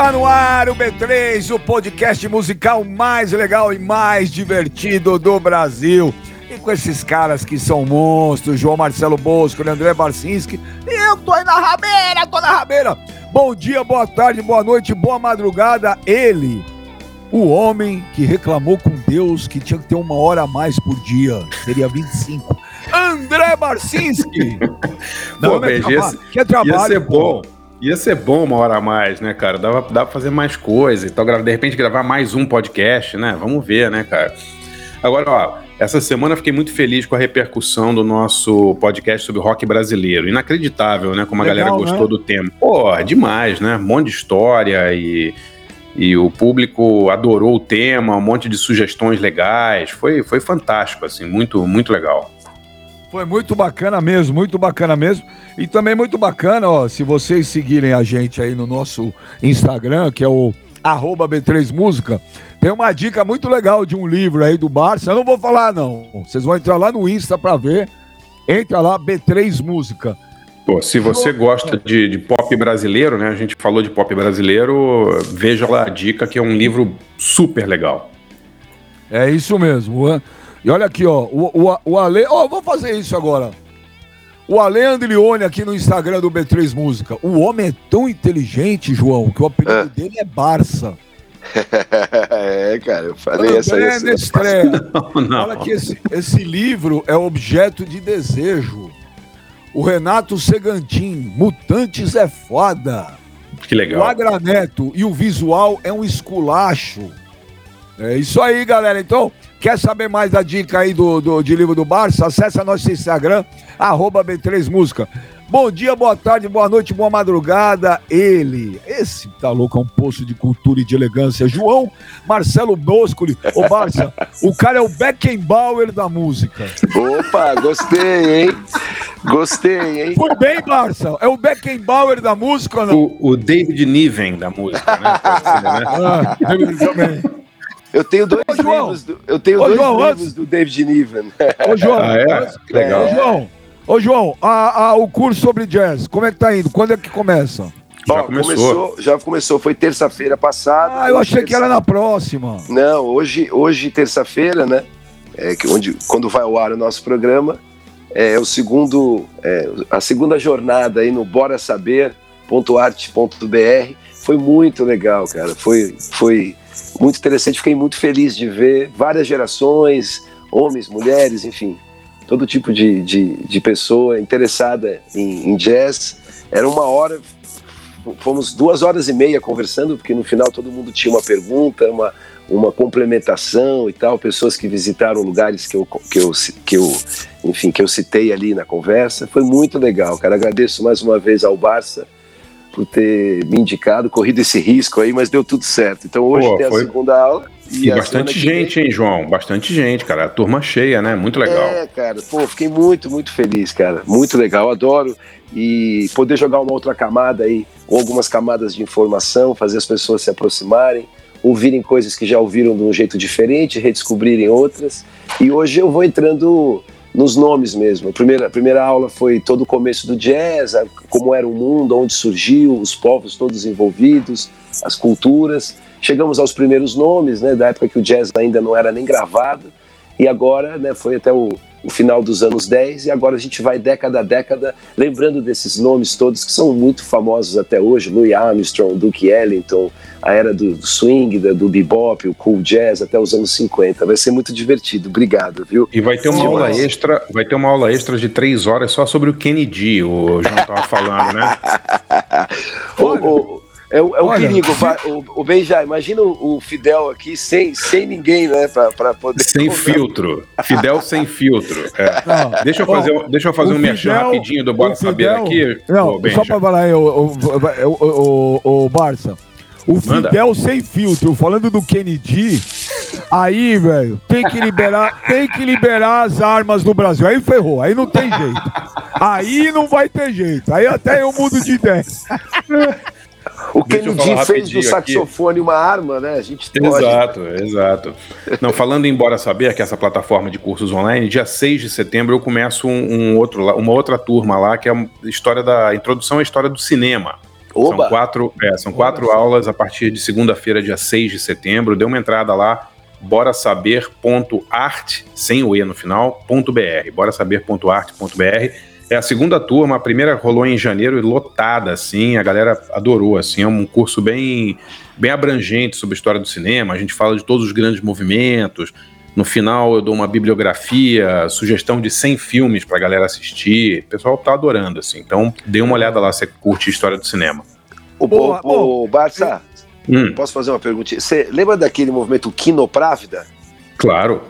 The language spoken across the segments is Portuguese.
Tá no ar o B3, o podcast musical mais legal e mais divertido do Brasil. E com esses caras que são monstros, João Marcelo Bosco, André Barcinski, e eu tô aí na rabeira, tô na rabeira. Bom dia, boa tarde, boa noite, boa madrugada. Ele, o homem que reclamou com Deus que tinha que ter uma hora a mais por dia, seria 25. André Barcinski. Não, Pô, é, é trabalho. Ia ser bom. Ia ser bom uma hora a mais, né, cara? Dava, dava pra fazer mais coisa e tal. De repente gravar mais um podcast, né? Vamos ver, né, cara? Agora, ó, essa semana eu fiquei muito feliz com a repercussão do nosso podcast sobre rock brasileiro. Inacreditável, né? Como a Legal, galera gostou né? do tema. Pô, demais, né? Um monte de história e, e o público adorou o tema, um monte de sugestões legais. Foi, foi fantástico, assim, muito, muito legal. Foi muito bacana mesmo, muito bacana mesmo. E também muito bacana, ó, se vocês seguirem a gente aí no nosso Instagram, que é o arroba B3 Música, tem uma dica muito legal de um livro aí do Barça. Eu não vou falar, não. Vocês vão entrar lá no Insta pra ver. Entra lá, B3 Música. Pô, se você gosta de, de, pop brasileiro, né? A gente falou de pop brasileiro, veja lá a dica, que é um livro super legal. É isso mesmo. E olha aqui, ó, o, o, o Ale. Ó, vou fazer isso agora. O Ale Andrione aqui no Instagram do B3 Música. O homem é tão inteligente, João, que o apelido é. dele é Barça. é, cara, eu falei essa aí. Não, não. Olha que esse, esse livro é objeto de desejo. O Renato Segantin, Mutantes é foda. Que legal. O Agraneto e o visual é um esculacho. É isso aí, galera. Então, quer saber mais da dica aí do, do, de livro do Barça? Acesse nosso Instagram, arroba B3 Música. Bom dia, boa tarde, boa noite, boa madrugada. Ele, esse tá louco, é um poço de cultura e de elegância. João Marcelo Boscoli. Ô, Barça, o cara é o Beckenbauer da música. Opa, gostei, hein? Gostei, hein? Foi bem, Barça. É o Beckenbauer da música ou não? O, o David Niven da música, né? Ser, né? Ah, também. Eu tenho dois Ô, livros, do, eu tenho Ô, dois João, livros antes... do David Niven. Ô, João, ah, é? Legal. Ô, João, Ô, João a, a, o curso sobre jazz, como é que tá indo? Quando é que começa? Já começou. começou. Já começou, foi terça-feira passada. Ah, eu achei que era na próxima. Não, hoje, hoje terça-feira, né? É, que onde, quando vai ao ar o nosso programa, é o segundo, é, a segunda jornada aí no Bora Saber.arte.br. Foi muito legal, cara. Foi, foi muito interessante, fiquei muito feliz de ver várias gerações, homens, mulheres, enfim, todo tipo de, de, de pessoa interessada em, em jazz. Era uma hora, fomos duas horas e meia conversando, porque no final todo mundo tinha uma pergunta, uma, uma complementação e tal, pessoas que visitaram lugares que eu, que eu, que eu, enfim, que eu citei ali na conversa. Foi muito legal, cara. Agradeço mais uma vez ao Barça por ter me indicado, corrido esse risco aí, mas deu tudo certo. Então hoje Pô, tem a segunda aula. E, e bastante gente, vem... hein, João? Bastante gente, cara. A turma cheia, né? Muito legal. É, cara. Pô, fiquei muito, muito feliz, cara. Muito legal. Adoro. E poder jogar uma outra camada aí, com algumas camadas de informação, fazer as pessoas se aproximarem, ouvirem coisas que já ouviram de um jeito diferente, redescobrirem outras. E hoje eu vou entrando nos nomes mesmo. A primeira, a primeira aula foi todo o começo do jazz, como era o mundo, onde surgiu, os povos todos envolvidos, as culturas. Chegamos aos primeiros nomes, né, da época que o jazz ainda não era nem gravado, e agora né, foi até o, o final dos anos 10, e agora a gente vai década a década, lembrando desses nomes todos que são muito famosos até hoje, Louis Armstrong, Duke Ellington, a era do, swing, do, do bebop, o cool jazz até os anos 50. Vai ser muito divertido. Obrigado, viu? E vai ter uma aula extra, vai ter uma aula extra de três horas só sobre o Kennedy, o João estava falando, né? o, é, o, é o perigo. O, o Benja, imagina o, Fidel aqui sem, sem ninguém, né? Pra, poder. Sem filtro. Fidel sem filtro. É. Não, deixa eu fazer, deixa eu fazer um merchan rapidinho do Bora Saber aqui. Não, só pra falar aí, o, o, o, o Barça. O Manda. Fidel sem filtro, falando do Kennedy, aí, velho, tem que liberar, tem que liberar as armas no Brasil. Aí ferrou, aí não tem jeito. Aí não vai ter jeito. Aí até eu mudo de ideia. O Kennedy fez do saxofone aqui. uma arma, né? A gente pode... Exato, exato. Não, falando embora saber que essa plataforma de cursos online, dia 6 de setembro eu começo um, um outro, uma outra turma lá, que é a história da introdução à história do cinema. Oba. São quatro, é, são quatro aulas a partir de segunda-feira, dia 6 de setembro. Dê uma entrada lá, bora saber.art, sem o E no final, .br, bora saber.art.br. É a segunda turma, a primeira rolou em janeiro e lotada, assim, a galera adorou, assim, é um curso bem, bem abrangente sobre a história do cinema, a gente fala de todos os grandes movimentos, no final eu dou uma bibliografia, sugestão de 100 filmes pra galera assistir, o pessoal tá adorando, assim, então dê uma olhada lá se você curte história do cinema. O, boa, o, o Barça, hum. posso fazer uma perguntinha? Você lembra daquele movimento Quinoprávida? Claro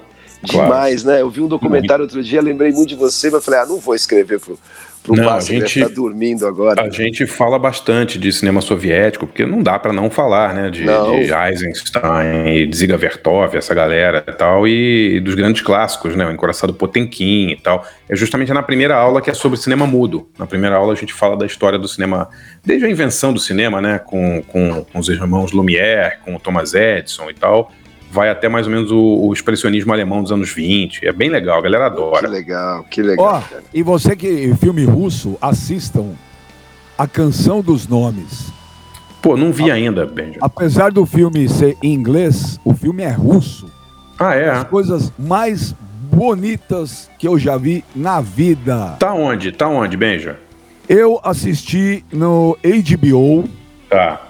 demais, claro. né? Eu vi um documentário outro dia, lembrei muito de você, mas falei, ah, não vou escrever pro, pro não, a gente, tá dormindo agora. A gente fala bastante de cinema soviético, porque não dá para não falar, né? De, de Eisenstein, de Ziga Vertov, essa galera e tal, e, e dos grandes clássicos, né? O Encoraçado Potemkin e tal. É justamente na primeira aula que é sobre cinema mudo. Na primeira aula a gente fala da história do cinema, desde a invenção do cinema, né? Com, com, com os irmãos Lumière, com o Thomas Edison e tal vai até mais ou menos o, o, expressionismo alemão dos anos 20. É bem legal, a galera adora. Que legal, que legal. Oh, e você que filme russo, assistam A Canção dos Nomes. Pô, não vi a, ainda, Benjamin. Apesar do filme ser em inglês, o filme é russo. Ah, é? As coisas mais bonitas que eu já vi na vida. Tá onde? Tá onde, Benja? Eu assisti no HBO. Tá.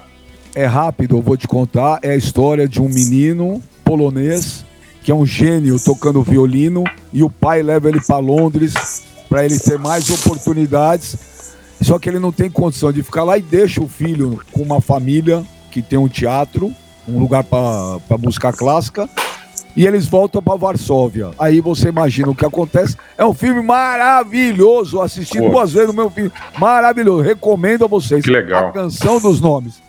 É rápido, eu vou te contar. É a história de um menino polonês, que é um gênio tocando violino, e o pai leva ele para Londres para ele ter mais oportunidades. Só que ele não tem condição de ficar lá e deixa o filho com uma família que tem um teatro, um lugar para buscar clássica, e eles voltam para Varsóvia. Aí você imagina o que acontece. É um filme maravilhoso. Assisti Pô. duas vezes no meu filme. Maravilhoso. Recomendo a vocês. Que legal. A canção dos nomes.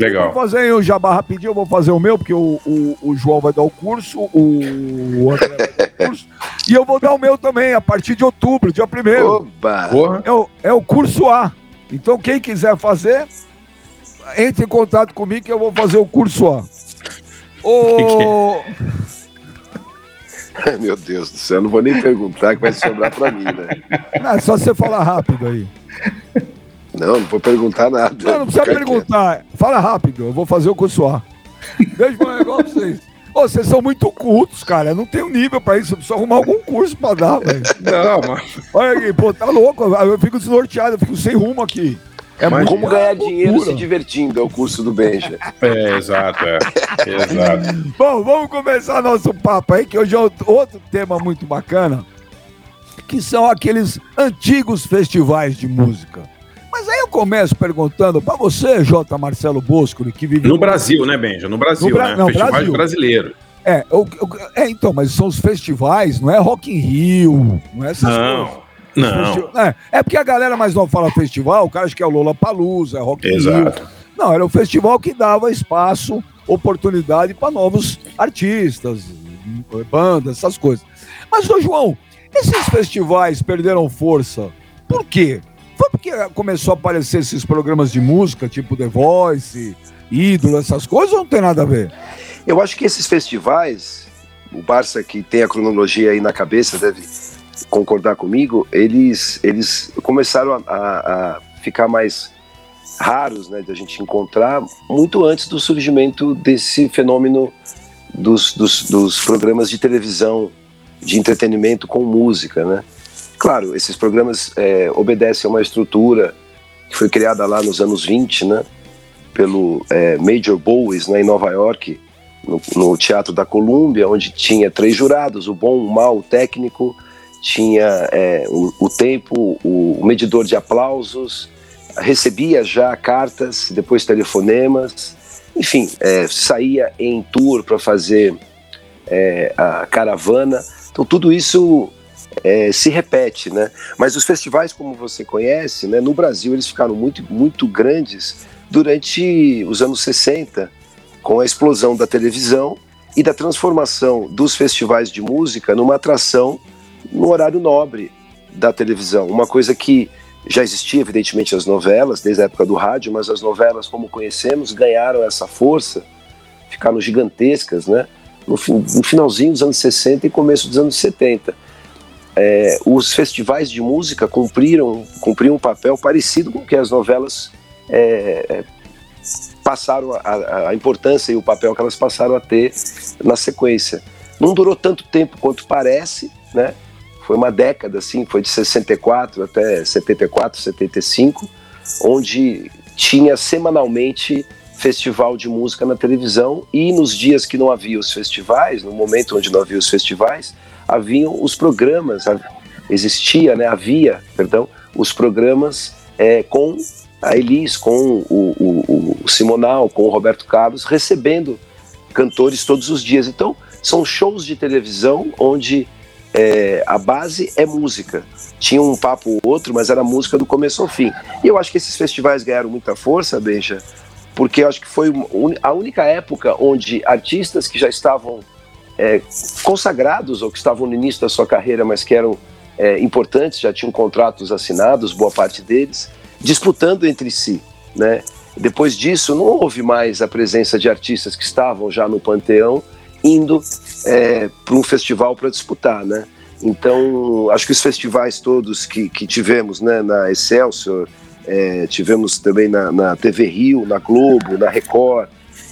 Legal. Vou fazer o jabá rapidinho, eu vou fazer o meu, porque o, o, o João vai dar o curso, o André vai dar o curso, e eu vou dar o meu também, a partir de outubro, dia 1 Oba! É o, é o curso A. Então, quem quiser fazer, entre em contato comigo que eu vou fazer o curso A. O... Meu Deus do céu, não vou nem perguntar que vai sobrar para mim, né? Não, é só você falar rápido aí. Não, não vou perguntar nada. Não, não precisa perguntar. Quieto. Fala rápido, eu vou fazer o curso A. Beijo pra negócio vocês. Ô, vocês são muito cultos, cara. Eu não tenho nível pra isso. Eu preciso arrumar algum curso pra dar, velho. Não, mano. Olha aqui, pô, tá louco. Eu fico desnorteado, eu fico sem rumo aqui. É Mas como ganhar dinheiro se divertindo é o curso do Benja. É, exato, é. exato. Bom, vamos começar nosso papo aí, que hoje é outro tema muito bacana, que são aqueles antigos festivais de música. Mas aí eu começo perguntando para você, J. Marcelo Bosco, que vive. No Brasil, né, Benja? No Brasil, no Bra... né? Não, Festivais Brasil. brasileiro. É, o, o, é, então, mas são os festivais, não é Rock in Rio, não é essas não. coisas. Não. É, é, porque a galera mais não fala festival, o cara acha que é o Lola Palusa, é Rock in Exato. Rio. Não, era o festival que dava espaço, oportunidade para novos artistas, bandas, essas coisas. Mas, ô João, esses festivais perderam força. Por quê? Foi porque começou a aparecer esses programas de música, tipo The Voice, Ídolo, essas coisas, ou não tem nada a ver? Eu acho que esses festivais, o Barça que tem a cronologia aí na cabeça deve concordar comigo, eles, eles começaram a, a, a ficar mais raros, né, de a gente encontrar muito antes do surgimento desse fenômeno dos, dos, dos programas de televisão de entretenimento com música, né? Claro, esses programas é, obedecem a uma estrutura que foi criada lá nos anos 20, né? Pelo é, Major Bowes, né, em Nova York, no, no, Teatro da Colômbia, onde tinha três jurados, o bom, o mal, o técnico, tinha é, o, o, tempo, o, o medidor de aplausos, recebia já cartas, depois telefonemas, enfim, é, saía em tour para fazer é, a caravana. Então tudo isso é, se repete, né? Mas os festivais, como você conhece, né, no Brasil eles ficaram muito, muito grandes durante os anos 60, com a explosão da televisão e da transformação dos festivais de música numa atração no horário nobre da televisão, uma coisa que já existia, evidentemente, as novelas, desde a época do rádio, mas as novelas, como conhecemos, ganharam essa força, ficaram gigantescas, né? No, no finalzinho dos anos 60 e começo dos anos 70 é, os festivais de música cumpriram, cumpriram um papel parecido com o que as novelas é, é, passaram a, a, importância e o papel que elas passaram a ter na sequência. Não durou tanto tempo quanto parece, né? Foi uma década, assim, foi de 64 até 74, 75, onde tinha semanalmente festival de música na televisão e nos dias que não havia os festivais, no momento onde não havia os festivais, haviam os programas, existia, né, havia, perdão, os programas é, com a Elis, com o, o, o, Simonal, com o Roberto Carlos, recebendo cantores todos os dias. Então, são shows de televisão onde é, a base é música. Tinha um papo ou outro, mas era música do começo ao fim. E eu acho que esses festivais ganharam muita força, Benja, porque eu acho que foi a única época onde artistas que já estavam é, consagrados ou que estavam no início da sua carreira, mas que eram é, importantes, já tinham contratos assinados, boa parte deles, disputando entre si, né? Depois disso, não houve mais a presença de artistas que estavam já no panteão indo é, para um festival para disputar, né? Então, acho que os festivais todos que, que tivemos, né, na Excelsior, é, tivemos também na, na, TV Rio, na Globo, na Record,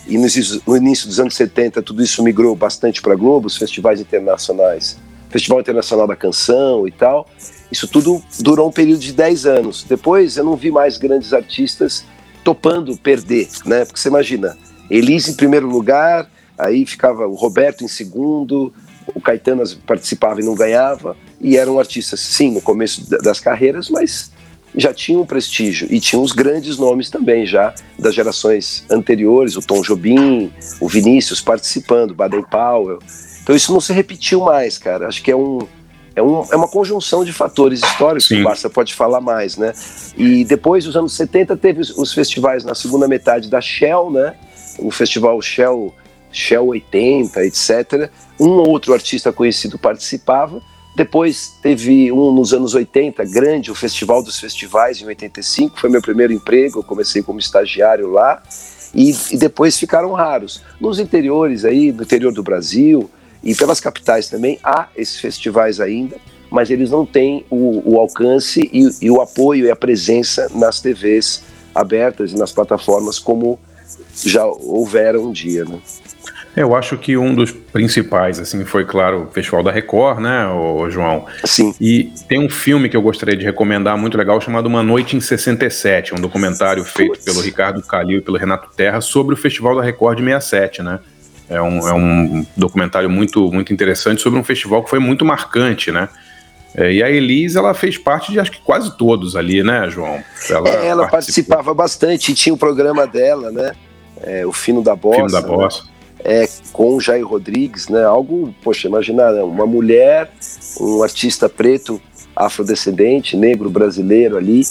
e no, no início dos anos 70 tudo isso migrou bastante para Globo, os festivais internacionais Festival Internacional da Canção e tal. Isso tudo durou um período de 10 anos. Depois eu não vi mais grandes artistas topando perder, né? Porque você imagina, Elise em primeiro lugar, aí ficava o Roberto em segundo, o Caetano participava e não ganhava, e eram artistas, sim, no começo das carreiras, mas já tinham prestígio e tinham os grandes nomes também já das gerações anteriores, o Tom Jobim, o Vinícius participando, Baden Powell. Então isso não se repetiu mais, cara. Acho que é um, é, um, é uma conjunção de fatores históricos Sim. que o Barça pode falar mais, né? E depois, nos anos 70, teve os, os, festivais na segunda metade da Shell, né? O festival Shell, Shell 80, etc. Um ou outro artista conhecido participava. Depois teve um nos anos 80, grande, o Festival dos Festivais, em 85, foi meu primeiro emprego, eu comecei como estagiário lá. E, e depois ficaram raros. Nos interiores aí, no interior do Brasil, e pelas capitais também há esses festivais ainda, mas eles não têm o, o alcance e, e, o apoio e a presença nas TVs abertas e nas plataformas como já houveram um dia, né? Eu acho que um dos principais, assim, foi, claro, o Festival da Record, né, o João? Sim. E tem um filme que eu gostaria de recomendar, muito legal, chamado Uma Noite em 67, um documentário feito Puts. pelo Ricardo Calil e pelo Renato Terra sobre o Festival da Record de 67, né? É um, é um documentário muito, muito interessante sobre um festival que foi muito marcante, né? É, e a Elise, ela fez parte de acho que quase todos ali, né, João? Ela, é, ela participava bastante, tinha o programa dela, né? É, o Fino da Bossa. Fino da Bossa. Né? É, com o Jair Rodrigues, né? Algo, poxa, imagina, né? uma mulher, um artista preto, afrodescendente, negro, brasileiro ali,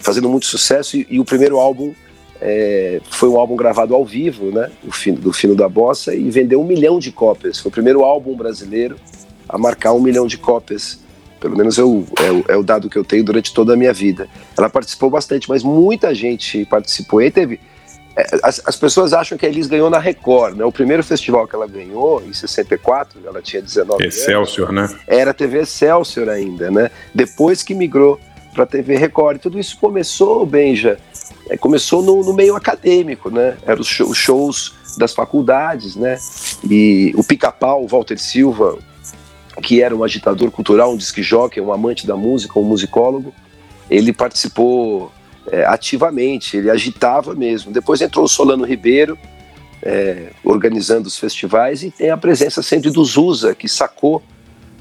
fazendo muito sucesso, e, e o primeiro álbum é, foi um álbum gravado ao vivo, né, do Fino, do Fino da Bossa, e vendeu um milhão de cópias. Foi o primeiro álbum brasileiro a marcar um milhão de cópias. Pelo menos eu, é, o, é o dado que eu tenho durante toda a minha vida. Ela participou bastante, mas muita gente participou. E teve. É, as, as, pessoas acham que a Elis ganhou na Record, né? O primeiro festival que ela ganhou, em 64, ela tinha 19 Excelsior, anos. né? Era a TV Excelsior ainda, né? Depois que migrou para a TV Record. Tudo isso começou, Benja, é, começou no, no, meio acadêmico, né? Eram os, show, os shows das faculdades, né? E o Pica-Pau, Walter Silva, que era um agitador cultural, um disque jockey, um amante da música, um musicólogo, ele participou é, ativamente, ele agitava mesmo. Depois entrou o Solano Ribeiro, é, organizando os festivais, e tem a presença sempre do Zusa, que sacou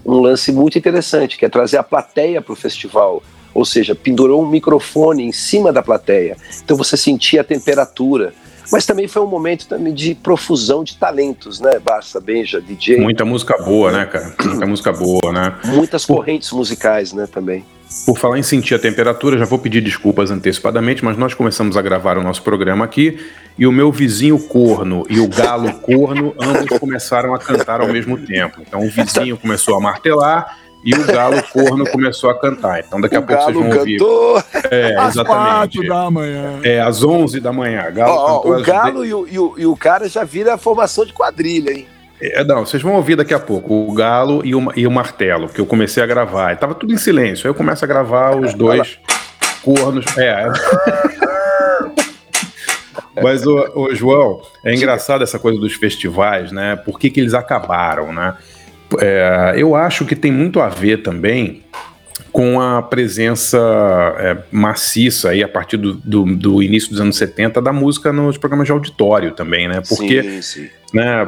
um lance muito interessante, que é trazer a plateia para o festival ou seja, pendurou um microfone em cima da plateia. Então você sentia a temperatura. Mas também foi um momento também de profusão de talentos, né? Barça, Benja, DJ. Muita música boa, né, cara? Muita música boa, né? Muitas correntes musicais, né, também. Por falar em sentir a temperatura, já vou pedir desculpas antecipadamente, mas nós começamos a gravar o nosso programa aqui e o meu vizinho corno e o galo corno ambos começaram a cantar ao mesmo tempo. Então o vizinho começou a martelar e o galo corno começou a cantar. Então daqui a o pouco vocês vão ouvir. Cantou é, às quatro da manhã. É, às onze da manhã. Galo oh, cantou o galo de... e, o, e, o, e o cara já vira a formação de quadrilha, hein? É, não, vocês vão ouvir daqui a pouco o galo e o, e o martelo, porque eu comecei a gravar. Tava tudo em silêncio. Aí eu começo a gravar os dois cornos. É. Mas, o, o, João, é engraçado essa coisa dos festivais, né? Por que, que eles acabaram, né? É, eu acho que tem muito a ver também com a presença é, maciça aí a partir do, do, do, início dos anos 70 da música nos programas de auditório também, né? Porque, sim, sim. né,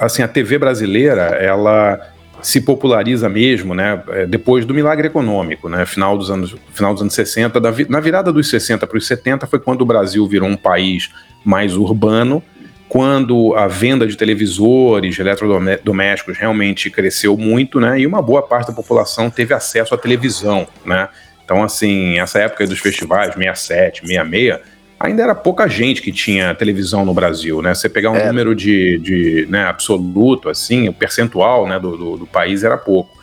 assim, a TV brasileira, ela se populariza mesmo, né, é, depois do milagre econômico, né, final dos anos, final dos anos 60, da, na virada dos 60 para os 70 foi quando o Brasil virou um país mais urbano, quando a venda de televisores, eletrodomésticos realmente cresceu muito, né, e uma boa parte da população teve acesso à televisão, né, então assim, essa época dos festivais, 67, 66, ainda era pouca gente que tinha televisão no Brasil, né? Você pegar um é. número de, de né, absoluto, assim, o percentual né, do, do, do, país era pouco.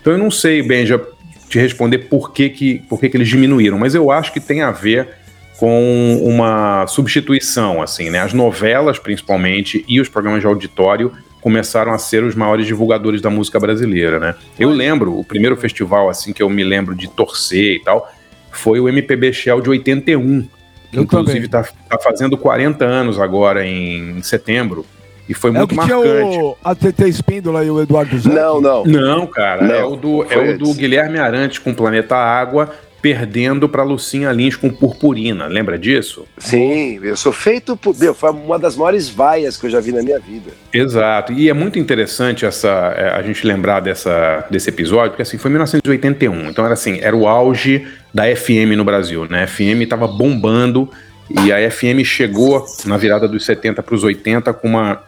Então eu não sei, Benja, te responder por que, que, por que, que eles diminuíram, mas eu acho que tem a ver com uma substituição, assim, né? As novelas, principalmente, e os programas de auditório começaram a ser os maiores divulgadores da música brasileira, né? Eu lembro, o primeiro festival, assim, que eu me lembro de torcer e tal, foi o MPB Shell de 81, eu inclusive está tá fazendo 40 anos agora em, setembro. E foi é muito o que marcante. Tinha o, a TT Espíndola e o Eduardo Zé? Não, não. Não, cara. Não, é o do, é o do Guilherme Arantes com Planeta Água perdendo para Lucinha Lins com Purpurina. Lembra disso? Sim, eu sou feito por. Meu, foi uma das maiores vaias que eu já vi na minha vida. Exato. E é muito interessante essa é, a gente lembrar dessa, desse episódio, porque assim, foi 1981. Então era assim, era o auge da FM no Brasil, né? A FM estava bombando e a FM chegou na virada dos 70 para os 80 com uma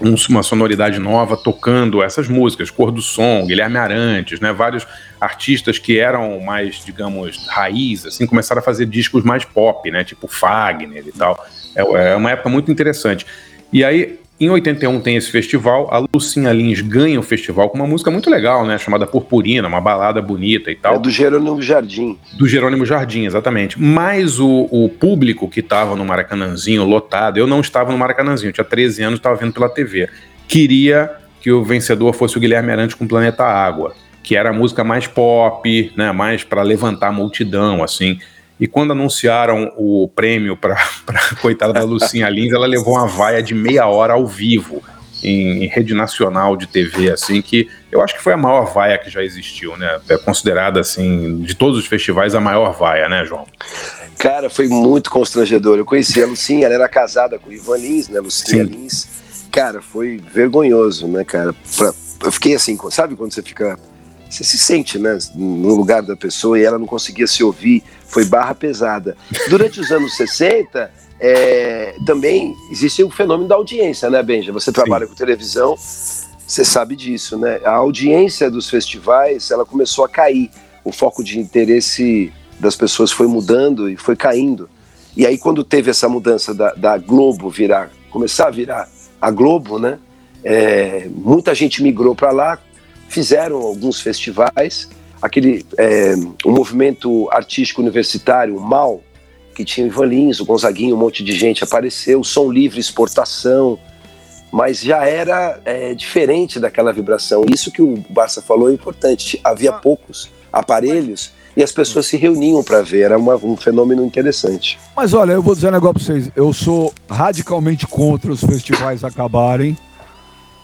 uma sonoridade nova tocando essas músicas, Cor do Som, Guilherme Arantes, né, vários artistas que eram mais, digamos, raiz, assim, começaram a fazer discos mais pop, né, tipo Fagner e tal. É, é uma época muito interessante. E aí, em 81 tem esse festival, a Lucinha Lins ganha o festival com uma música muito legal, né? Chamada Purpurina, uma balada bonita e tal. É do Jerônimo Jardim. Do Jerônimo Jardim, exatamente. Mas o, o público que estava no Maracanãzinho lotado, eu não estava no Maracanãzinho, tinha 13 anos, estava vendo pela TV. Queria que o vencedor fosse o Guilherme Arantes com Planeta Água, que era a música mais pop, né? Mais para levantar a multidão, assim. E quando anunciaram o prêmio para a coitada da Lucinha Lins, ela levou uma vaia de meia hora ao vivo em, em, rede nacional de TV, assim, que eu acho que foi a maior vaia que já existiu, né? É considerada, assim, de todos os festivais, a maior vaia, né, João? Cara, foi muito constrangedor. Eu conheci a Lucinha, ela era casada com o Ivan Lins, né? Lucinha Sim. Lins. Cara, foi vergonhoso, né, cara? Pra, eu fiquei assim, sabe quando você fica. Você se sente, né, no lugar da pessoa e ela não conseguia se ouvir foi barra pesada. Durante os anos 60, é, também existe o fenômeno da audiência, né, Benja? Você trabalha Sim. com televisão, você sabe disso, né? A audiência dos festivais, ela começou a cair. O foco de interesse das pessoas foi mudando e foi caindo. E aí, quando teve essa mudança da, da Globo virar, começar a virar a Globo, né? É, muita gente migrou para lá, fizeram alguns festivais aquele é, o movimento artístico universitário, MAL, que tinha o Ivan Lins, o Gonzaguinho, um monte de gente apareceu, som livre, exportação, mas já era é, diferente daquela vibração. Isso que o Barça falou é importante. Havia ah. poucos aparelhos e as pessoas se reuniam para ver. Era uma, um fenômeno interessante. Mas olha, eu vou dizer um negócio para vocês. Eu sou radicalmente contra os festivais acabarem.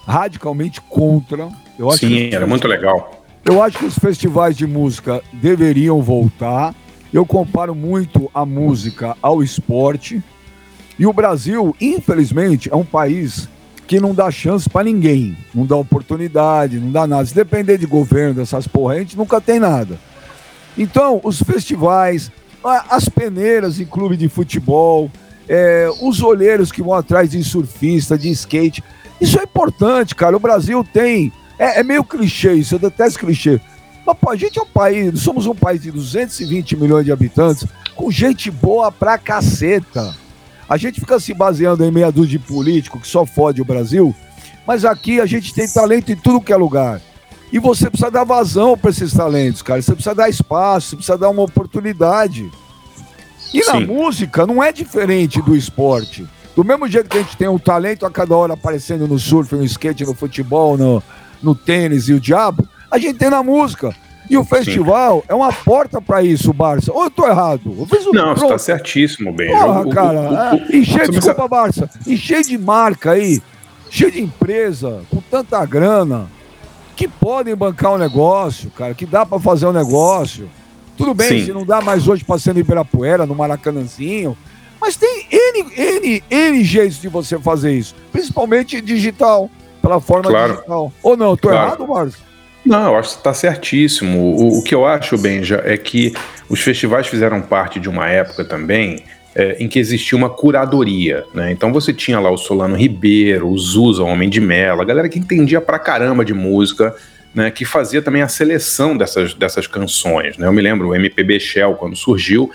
Radicalmente contra. Eu acho Sim, era muito legal. Eu acho que os festivais de música deveriam voltar. Eu comparo muito a música ao esporte. E o Brasil, infelizmente, é um país que não dá chance para ninguém, não dá oportunidade, não dá nada. Se depender de governo, dessas porra, a gente nunca tem nada. Então, os festivais, as peneiras em clube de futebol, é, os olheiros que vão atrás de surfista, de skate, isso é importante, cara. O Brasil tem é, é meio clichê isso, eu detesto clichê. Mas, pô, a gente é um país, somos um país de 220 milhões de habitantes, com gente boa pra caceta. A gente fica se baseando em meia dúzia de político que só fode o Brasil, mas aqui a gente tem talento em tudo que é lugar. E você precisa dar vazão para esses talentos, cara. Você precisa dar espaço, você precisa dar uma oportunidade. E Sim. na música não é diferente do esporte. Do mesmo jeito que a gente tem um talento a cada hora aparecendo no surf, no skate, no futebol, no, no tênis e o diabo, a gente tem na música. E o festival Sim. é uma porta para isso, Barça. Ou eu tô errado? Eu fiz um Não, você tá certíssimo, bem. Porra, cara. O, o, é, e cheio, desculpa, Barça. E cheio de marca aí, cheio de empresa, com tanta grana, que podem bancar o um negócio, cara, que dá para fazer um negócio. Tudo bem, Sim. se não dá mais hoje ser no Ibirapuera, no Maracanãzinho, mas tem N, N, N jeitos de você fazer isso, principalmente digital, pela forma claro. digital. Ou não, tô claro. errado, Márcio? Não, eu acho que está certíssimo. O, o, que eu acho, Benja, é que os festivais fizeram parte de uma época também é, em que existia uma curadoria, né? Então você tinha lá o Solano Ribeiro, o Zusa, o Homem de Mela, a galera que entendia pra caramba de música, né? Que fazia também a seleção dessas, dessas canções, né? Eu me lembro, o MPB Shell, quando surgiu,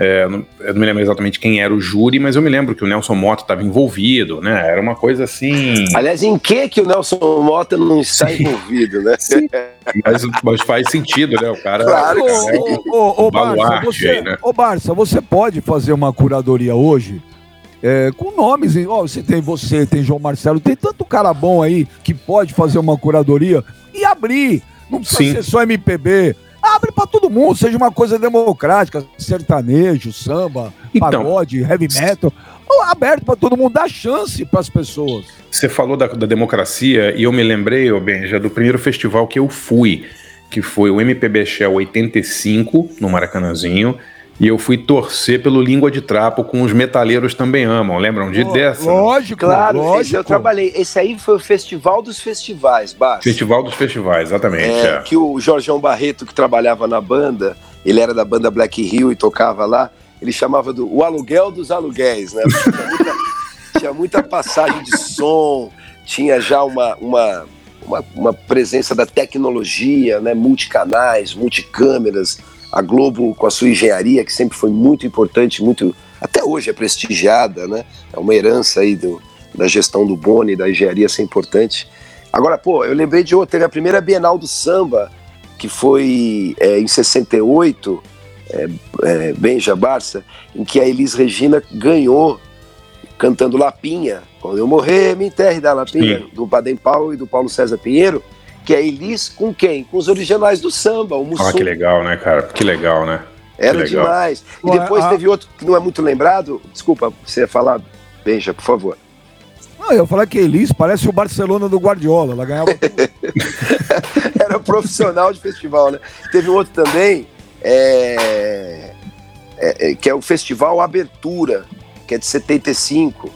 é, eu não me lembro exatamente quem era o júri, mas eu me lembro que o Nelson Mota estava envolvido, né? Era uma coisa assim. Aliás, em que que o Nelson Mota não está Sim. envolvido, né? Sim. Mas, mas, faz sentido, né? O cara. Claro, cara, é ô, ô, ô, Barça, você, aí, né? ô, Barça, você pode fazer uma curadoria hoje? É, com nomes, ó, você tem você, tem João Marcelo, tem tanto cara bom aí que pode fazer uma curadoria e abrir. Não precisa Sim. ser só MPB, abre para todo mundo, seja uma coisa democrática, sertanejo, samba, então, pagode, heavy metal, aberto para todo mundo, dá chance para as pessoas. Você falou da, da, democracia e eu me lembrei, oh, Benja, do primeiro festival que eu fui, que foi o MPB Shell 85, no Maracanãzinho, e eu fui torcer pelo Língua de Trapo com os metaleiros também amam. Lembram de oh, dessa? Lógico, claro. Lógico. Esse eu trabalhei. Esse aí foi o Festival dos Festivais, Bas. Festival dos Festivais, exatamente. É, é. Que o Jorgeão Barreto, que trabalhava na banda, ele era da banda Black Hill e tocava lá, ele chamava do o aluguel dos aluguéis, né? Tinha muita, tinha muita passagem de som, tinha já uma, uma, uma, uma presença da tecnologia, né? Multicanais, multicâmeras a Globo com a sua engenharia, que sempre foi muito importante, muito até hoje é prestigiada, né? É uma herança aí do, da gestão do Boni, da engenharia ser importante. Agora, pô, eu lembrei de outra, teve a primeira Bienal do Samba, que foi é, em 68, é, é, Benja Barça, em que a Elis Regina ganhou cantando Lapinha. Quando eu morrer, me enterre da Lapinha, Sim. do Baden Powell e do Paulo César Pinheiro que é Elis com quem? Com os originais do samba, o Mussum. Ah, que legal, né, cara? Que legal, né? Era legal. demais. E depois teve outro que não é muito lembrado. Desculpa, você ia falar, Benja, por favor. Não, eu falar que Elis parece o Barcelona do Guardiola, ela ganhava Era profissional de festival, né? Teve um outro também, é... É, é, que é o Festival Abertura, que é de 75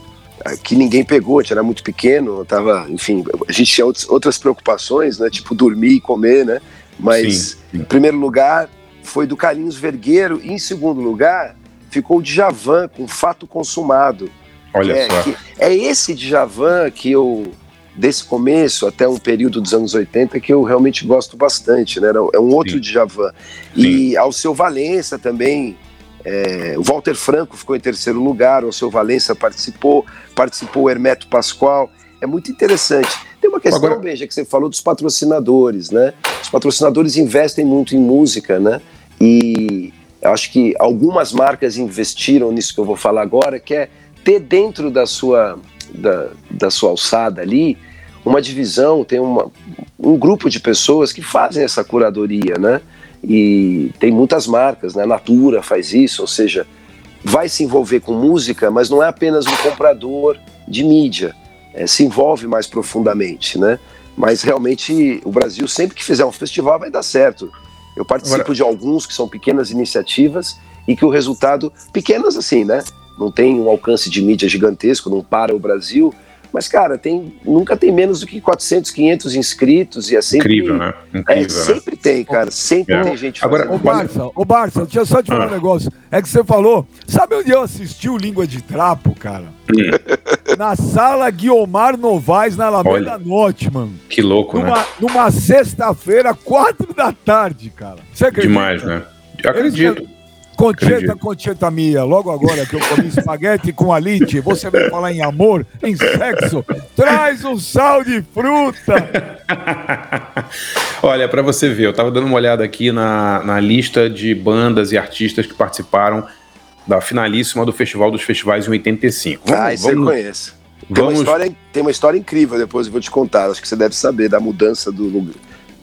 que ninguém pegou, a gente era muito pequeno, tava, enfim, a gente tinha outras preocupações, né, tipo dormir e comer, né, mas sim, sim. em primeiro lugar foi do Carlinhos Vergueiro e em segundo lugar ficou o Djavan com Fato Consumado. Olha é, só. é esse Djavan que eu, desse começo até um período dos anos 80 que eu realmente gosto bastante, né, é um outro sim. Djavan. E ao seu Valença também, é, o Walter Franco ficou em terceiro lugar, o seu Valença participou, participou o Hermeto Pascoal. É muito interessante. Tem uma questão, Agora... Beija, que você falou dos patrocinadores, né? Os patrocinadores investem muito em música, né? E eu acho que algumas marcas investiram nisso que eu vou falar agora, que é ter dentro da sua, da, da sua alçada ali uma divisão, tem uma, um grupo de pessoas que fazem essa curadoria, né? E tem muitas marcas, né? Natura faz isso, ou seja, vai se envolver com música, mas não é apenas um comprador de mídia, é, se envolve mais profundamente, né? Mas realmente o Brasil, sempre que fizer um festival, vai dar certo. Eu participo Agora... de alguns que são pequenas iniciativas e que o resultado, pequenas assim, né? Não tem um alcance de mídia gigantesco, não para o Brasil, mas, cara, tem, nunca tem menos do que 400, 500 inscritos e é sempre... Incrível, né? Incrível, é, né? sempre tem, cara. Sempre é. tem gente Agora, fazendo. Ô, Barça, ô, Barça, deixa eu só te falar ah. um negócio. É que você falou... Sabe onde eu assisti o Língua de Trapo, cara? Hum. Na sala Guiomar Novaes, na Alameda Norte, mano. Que louco, numa, né? Numa sexta-feira, quatro da tarde, cara. Você acredita? Demais, né? Eu acredito. Concheta, concheta minha, logo agora que eu comi espaguete com alite, você vai falar em amor, em sexo, traz um sal de fruta. Olha, para você ver, eu tava dando uma olhada aqui na, na lista de bandas e artistas que participaram da finalíssima do Festival dos Festivais em 85. Vamos, ah, isso vamos... eu conheço. Tem, vamos... uma história, tem uma história incrível, depois eu vou te contar, acho que você deve saber da mudança do,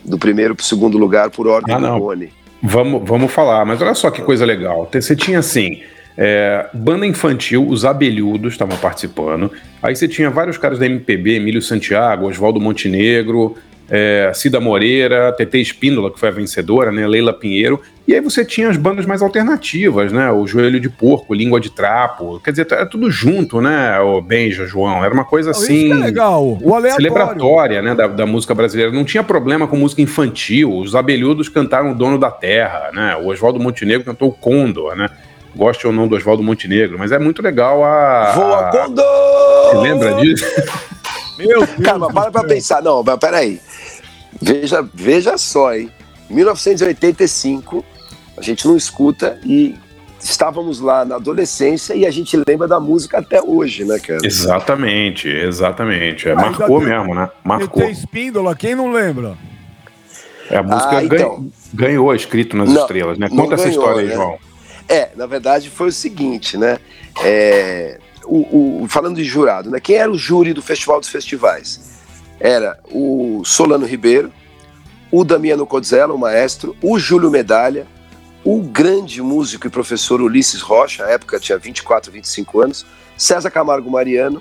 do primeiro para o segundo lugar por ordem ah, do Boni. Vamos, vamos falar, mas olha só que coisa legal. Você tinha assim. É, banda infantil, os abelhudos estavam participando. Aí você tinha vários caras da MPB, Emílio Santiago, Oswaldo Montenegro, é, Cida Moreira, TT Espíndola, que foi a vencedora, né, Leila Pinheiro, e aí você tinha as bandas mais alternativas, né, o Joelho de Porco, Língua de Trapo, quer dizer, era tudo junto, né, o Benja, João, era uma coisa assim... Isso é legal, o aleatório. Celebratória, né, da, da, música brasileira, não tinha problema com música infantil, os abelhudos cantaram O Dono da Terra, né, o Oswaldo Montenegro cantou o Condor, né, goste ou não do Oswaldo Montenegro, mas é muito legal a... Voa Condor! Você lembra disso? Meu Deus Calma, para pra pensar, não, mas peraí, Veja, veja só, hein? 1985, a gente não escuta e estávamos lá na adolescência e a gente lembra da música até hoje, né, cara? Exatamente, exatamente. É, marcou mesmo, né? Marcou. Tem Espíndola, quem não lembra? É, a música ah, então, ganhou escrito nas não, estrelas, né? Conta essa história aí, né? João. É, na verdade foi o seguinte, né? É, o, o, falando de jurado, né? Quem era o júri do Festival dos Festivais? Era o Solano Ribeiro, o Damiano Codzella, o maestro, o Júlio Medalha, o grande músico e professor Ulisses Rocha, na época tinha 24, 25 anos, César Camargo Mariano,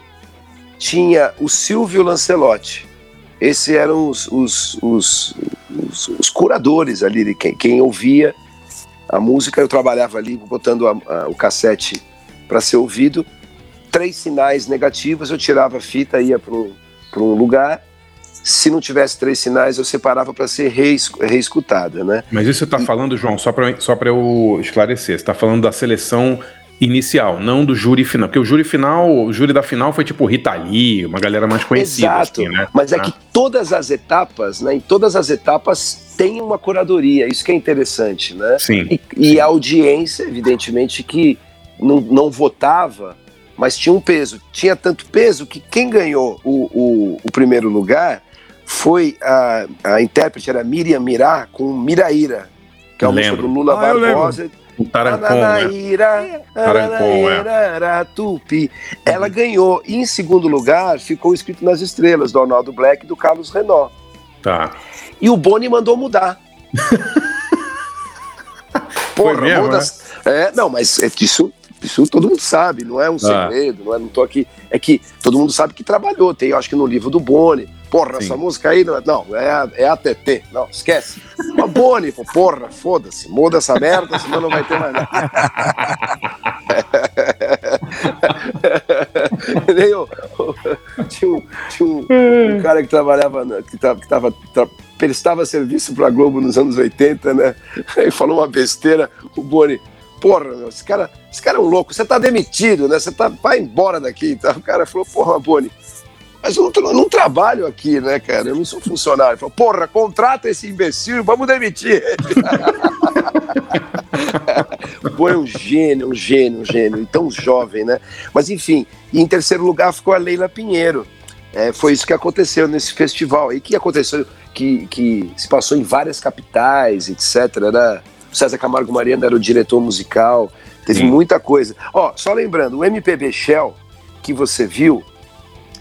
tinha o Silvio Lancelotti. Esses eram os, os, os, os, os curadores ali, de quem, quem ouvia a música. Eu trabalhava ali botando a, a, o cassete para ser ouvido. Três sinais negativos, eu tirava a fita, ia para um lugar se não tivesse três sinais, eu separava para ser reescutada, né? Mas isso você está falando, João, só para só eu esclarecer, você está falando da seleção inicial, não do júri final. Porque o júri final, o júri da final foi tipo Rita Lee, uma galera mais conhecida. Exato, assim, né? mas é ah. que todas as etapas, né, em todas as etapas tem uma curadoria, isso que é interessante, né? Sim. E, e a audiência, evidentemente, que não, não votava, mas tinha um peso. Tinha tanto peso que quem ganhou o, o, o primeiro lugar foi a, a intérprete era Miriam Mirá com Miraíra, que é uma música do Lula ah, Barbosa. O Tarancon, né? Tarancon, é. Tupi. Ela ganhou. E em segundo lugar, ficou escrito nas estrelas do Arnaldo Black e do Carlos Renault. Tá. E o Boni mandou mudar. Porra, mesmo, muda... né? É, não, mas é isso, isso todo mundo sabe, não é um ah. segredo, não, é, não tô aqui. É que todo mundo sabe que trabalhou. Tem, eu acho que no livro do Boni Porra, Sim. essa música aí, não, é, não é, a, é ATT. Não, esquece. Uma Boni, porra, foda-se. Muda essa merda, senão não vai ter mais nada. Nem o, tinha, um, tinha um, um, cara que trabalhava, que, tava, que tava, prestava serviço pra Globo nos anos 80, né? Aí falou uma besteira, o Boni porra, meu, esse cara, esse cara é um louco, você tá demitido, né? Você tá, vai embora daqui. Então, o cara falou, porra, Boni, mas eu não, não, trabalho aqui, né, cara? Eu não sou funcionário. Porra, contrata esse imbecil, vamos demitir ele. Pô, é um gênio, um gênio, um gênio. E tão jovem, né? Mas enfim, e em terceiro lugar ficou a Leila Pinheiro. É, foi isso que aconteceu nesse festival aí, que aconteceu, que, que se passou em várias capitais, etc. Era, o César Camargo Mariano era o diretor musical, teve Sim. muita coisa. Ó, só lembrando, o MPB Shell, que você viu,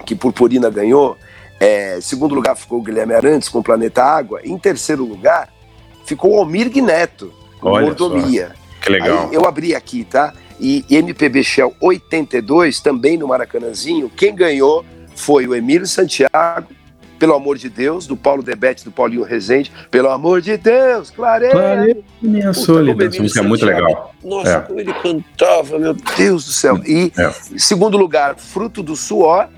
que Purpurina ganhou. É, segundo lugar ficou o Guilherme Arantes com o Planeta Água. Em terceiro lugar ficou o Almir Neto com Olha Mordomia. Só. Que legal. Aí, eu abri aqui, tá? E MPB Shell 82, também no Maracanãzinho, quem ganhou foi o Emílio Santiago, pelo amor de Deus, do Paulo Debete, do Paulinho Rezende, pelo amor de Deus, clareia. Clareia minha solidão. Isso é muito legal. Nossa, é. como ele cantava, meu Deus do céu. E, é. em segundo lugar, Fruto do Suor,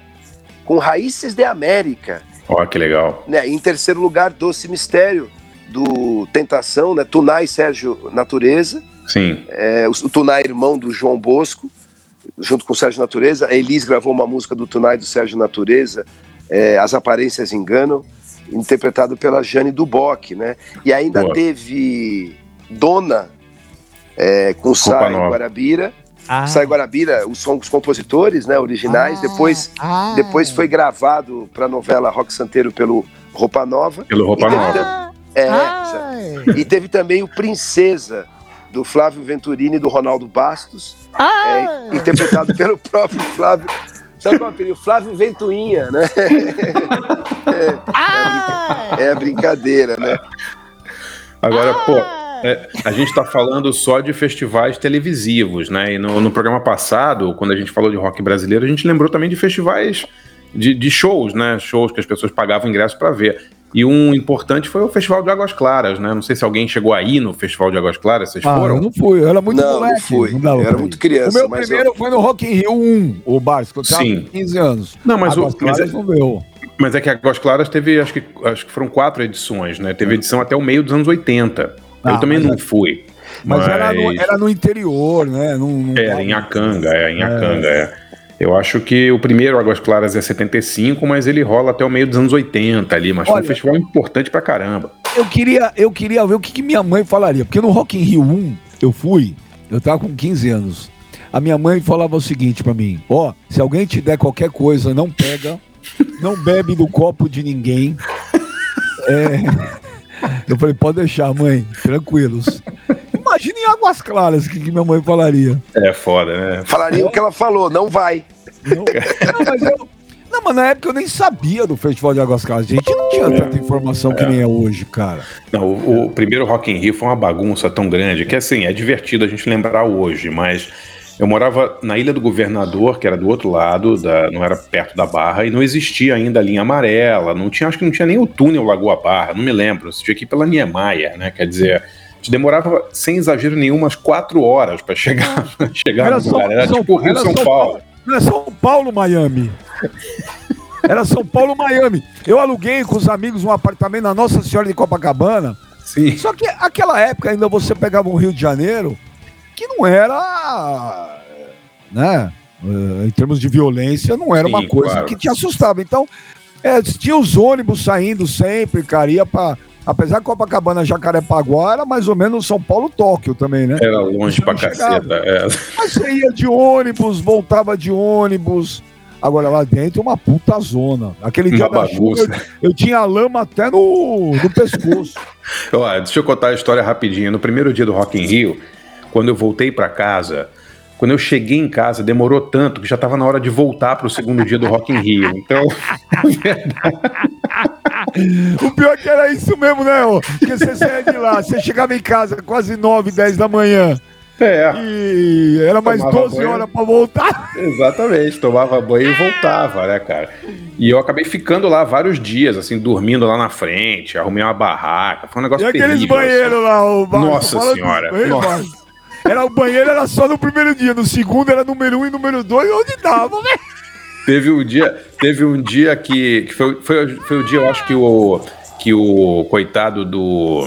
com Raízes de América. Ó, oh, que legal. Né? Em terceiro lugar, Doce Mistério, do Tentação, né? Tunai Sérgio Natureza. Sim. É, o, Tunai, irmão do João Bosco, junto com o Sérgio Natureza. A Elis gravou uma música do Tunai do Sérgio Natureza, é, As Aparências Enganam, interpretado pela Jane Duboc, né? E ainda Boa. teve Dona, é, com Sai Guarabira ah. Sai Guarabira, os, os compositores né, originais. Ah. Depois, ah. depois foi gravado para a novela Rock Santeiro pelo Roupa Nova. Pelo Roupa Nova. É, e teve também o Princesa, do Flávio Venturini e do Ronaldo Bastos, é, interpretado pelo próprio Flávio. Sabe qual é o Flávio Ventuinha, né? É, ah! é, brincadeira, né? Agora, ah! pô, é, a gente está falando só de festivais televisivos, né? E no, no, programa passado, quando a gente falou de rock brasileiro, a gente lembrou também de festivais de, de shows, né? Shows que as pessoas pagavam ingresso para ver. E um importante foi o Festival de Águas Claras, né? Não sei se alguém chegou aí no Festival de Águas Claras, vocês ah, foram? Eu não fui, eu era muito não, moleque. Não fui, não eu era muito criança. O meu primeiro eu... foi no Rock in Rio 1, o Barça, que eu tinha 15 anos. Não, mas Águas o... Claras mas é... não deu. Mas é que Águas Claras teve, acho que, acho que foram quatro edições, né? Teve edição até o meio dos anos 80. Ah, eu também não é... fui. Mas, mas... Era, no, era, no, interior, né? Não, não era em Acanga, é, em Acanga, é. é. Eu acho que o primeiro Águas Claras é 75, mas ele rola até o meio dos anos 80 ali, mas Olha, foi um festival importante pra caramba. Eu queria, eu queria ver o que, que minha mãe falaria, porque no Rock in Rio 1 eu fui, eu tava com 15 anos. A minha mãe falava o seguinte para mim: ó, oh, se alguém te der qualquer coisa, não pega, não bebe do copo de ninguém. É... Eu falei, pode deixar, mãe, tranquilos. Imagina em Águas Claras o que, que minha mãe falaria. É foda, né? Falaria o que ela falou, não vai. Não, não mas eu. Não, mas na época eu nem sabia do Festival de Águas Claras. A gente não tinha tanta informação que nem é hoje, cara. Não, o, o, primeiro Rock in Rio foi uma bagunça tão grande que, assim, é divertido a gente lembrar hoje, mas eu morava na Ilha do Governador, que era do outro lado, da, não era perto da Barra, e não existia ainda a linha amarela, não tinha, acho que não tinha nem o túnel Lagoa Barra, não me lembro. Você tinha que ir pela Niemeyer, né? Quer dizer, gente demorava, sem exagero nenhum, umas quatro horas para chegar, chegar era no lugar. Era São, tipo Rio São, São Paulo. Paulo. Não é São Paulo, Miami. Era São Paulo, Miami. Eu aluguei com os amigos um apartamento na Nossa Senhora de Copacabana. Sim. Só que aquela época ainda você pegava um Rio de Janeiro que não era, né, eh, em termos de violência, não era Sim, uma coisa claro. que te assustava. Então, é, tinha os ônibus saindo sempre, cara, ia pra Apesar que Copacabana Jacarepaguá era mais ou menos São Paulo-Tóquio também, né? Era longe pra caceta. É. Mas você ia de ônibus, voltava de ônibus. Agora lá dentro uma puta zona. Aquele uma dia bagunça. da chuva, eu, eu, tinha lama até no, no pescoço. Olha, deixa eu contar a história rapidinho. No primeiro dia do Rock in Rio, quando eu voltei para casa, quando eu cheguei em casa, demorou tanto que já estava na hora de voltar para o segundo dia do Rock in Rio. Então, o pior é que era isso mesmo, né? Porque você saía de lá, você chegava em casa quase 9, 10 da manhã. É. E era mais tomava 12 banho. horas para voltar. Exatamente, tomava banho e voltava, né, cara? E eu acabei ficando lá vários dias, assim, dormindo lá na frente, arrumei uma barraca, foi um negócio e terrível. E aqueles banheiros assim. lá, o Nossa senhora. Nossa. Era o banheiro era só no primeiro dia, no segundo era número um e número dois, onde tava, velho? Teve um dia, teve um dia que, que foi, foi, foi o dia, eu acho que o que o coitado do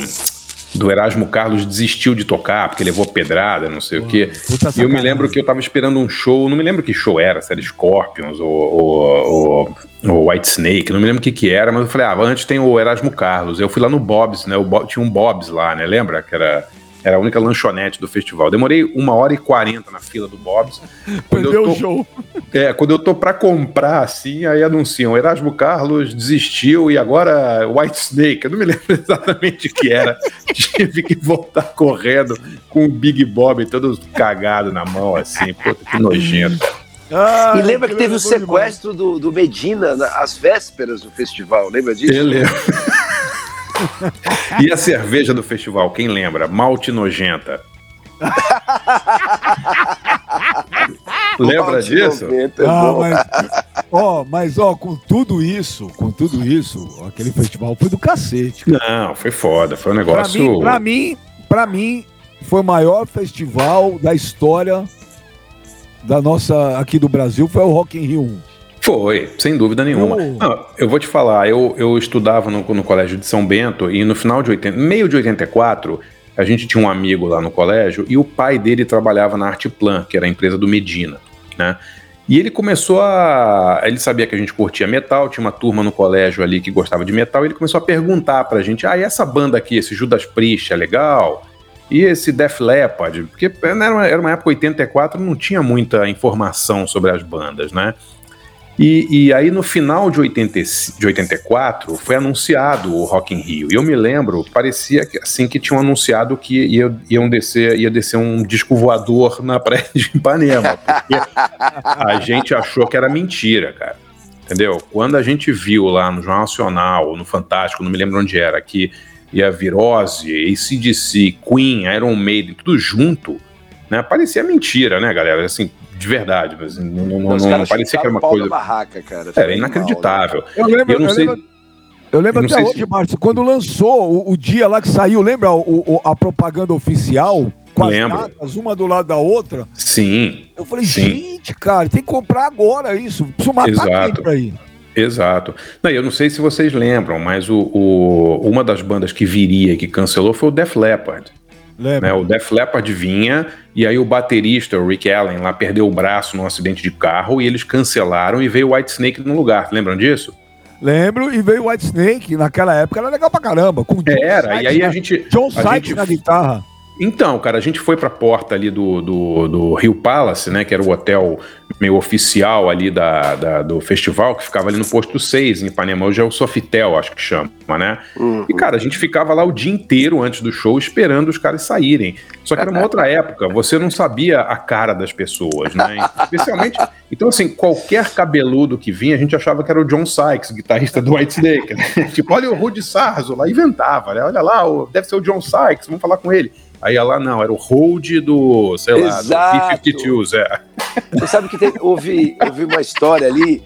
do Erasmo Carlos desistiu de tocar porque levou pedrada, não sei o quê. E eu me lembro que eu tava esperando um show, não me lembro que show era, se era Scorpions ou, ou, ou White Snake, não me lembro o que que era, mas eu falei, ah, antes tem o Erasmo Carlos. Eu fui lá no Bob's, né? O Bob, tinha um Bob's lá, né? Lembra? Que era era a única lanchonete do festival. Demorei uma hora e quarenta na fila do Bob's. Perdeu o show. É, quando eu tô para comprar, assim, aí anunciam Erasmo Carlos desistiu e agora White Snake. Eu não me lembro exatamente o que era. Tive que voltar correndo com o Big Bob todo cagado na mão, assim. Puta, que nojento. Ah, e lembra que teve o sequestro do, do Medina às vésperas do festival, lembra disso? Eu lembro. E a cerveja do festival, quem lembra? Malte nojenta. Lembra disso? É ah, mas, ó, mas ó, com tudo isso, com tudo isso, aquele festival foi do cacete. Cara. Não, foi foda, foi um negócio. Pra mim, pra mim, pra mim, foi o maior festival da história da nossa aqui do Brasil, foi o Rock in Rio 1. Foi, sem dúvida nenhuma. Não, eu vou te falar, eu, eu estudava no, no colégio de São Bento e no final de 80, meio de 84, a gente tinha um amigo lá no colégio e o pai dele trabalhava na Arteplan, que era a empresa do Medina, né? E ele começou a. Ele sabia que a gente curtia metal, tinha uma turma no colégio ali que gostava de metal, e ele começou a perguntar pra gente: ah, e essa banda aqui, esse Judas Priest é legal? E esse Def Leppard? Porque era uma, era uma época 84, não tinha muita informação sobre as bandas, né? E, e, aí no final de, 80, de 84 foi anunciado o Rock in Rio. E eu me lembro, parecia que, assim que tinham anunciado que ia, iam descer, ia descer um disco voador na praia de Ipanema. Porque a gente achou que era mentira, cara. entendeu? Quando a gente viu lá no Jornal Nacional, no Fantástico, não me lembro onde era, que ia Virose, ACDC, Queen, Iron Maiden, tudo junto, né? Parecia mentira, né, galera? Assim, de verdade, mas não, não, não, não parecia que era uma coisa. Barraca, cara. Era inacreditável. Mal, né? Eu lembro, eu não eu sei. Lembro... Eu lembro até hoje, se... Márcio, quando lançou o, o, dia lá que saiu, lembra o, o, a propaganda oficial? Com Lembro. as datas, uma do lado da outra? Sim. Eu falei, sim. gente, cara, tem que comprar agora isso. Preciso matar Exato. pra ir. Exato. Não, eu não sei se vocês lembram, mas o, o, uma das bandas que viria, que cancelou, foi o Def Leppard. Né, o Def Leppard vinha e aí o baterista, o Rick Allen, lá perdeu o braço num acidente de carro e eles cancelaram e veio o White Snake no lugar. Lembram disso? Lembro, e veio o White Snake, naquela época era legal pra caramba. Com era, Sykes, e aí a gente. John Sykes gente... na guitarra. Então, cara, a gente foi para a porta ali do, do, do, Rio Palace, né? Que era o hotel meio oficial ali da, da, do festival, que ficava ali no posto 6, em Ipanema. Hoje é o Sofitel, acho que chama, né? Uhum. E, cara, a gente ficava lá o dia inteiro antes do show esperando os caras saírem. Só que era uma outra época, você não sabia a cara das pessoas, né? Especialmente. Então, assim, qualquer cabeludo que vinha, a gente achava que era o John Sykes, guitarrista do White Snake. Né? tipo, olha o Rudy Sarzo lá, inventava, né? Olha lá, deve ser o John Sykes, vamos falar com ele. Aí lá não, era o hold do, sei Exato. lá, do B-52s, é. Você sabe que tem, houve, houve uma história ali,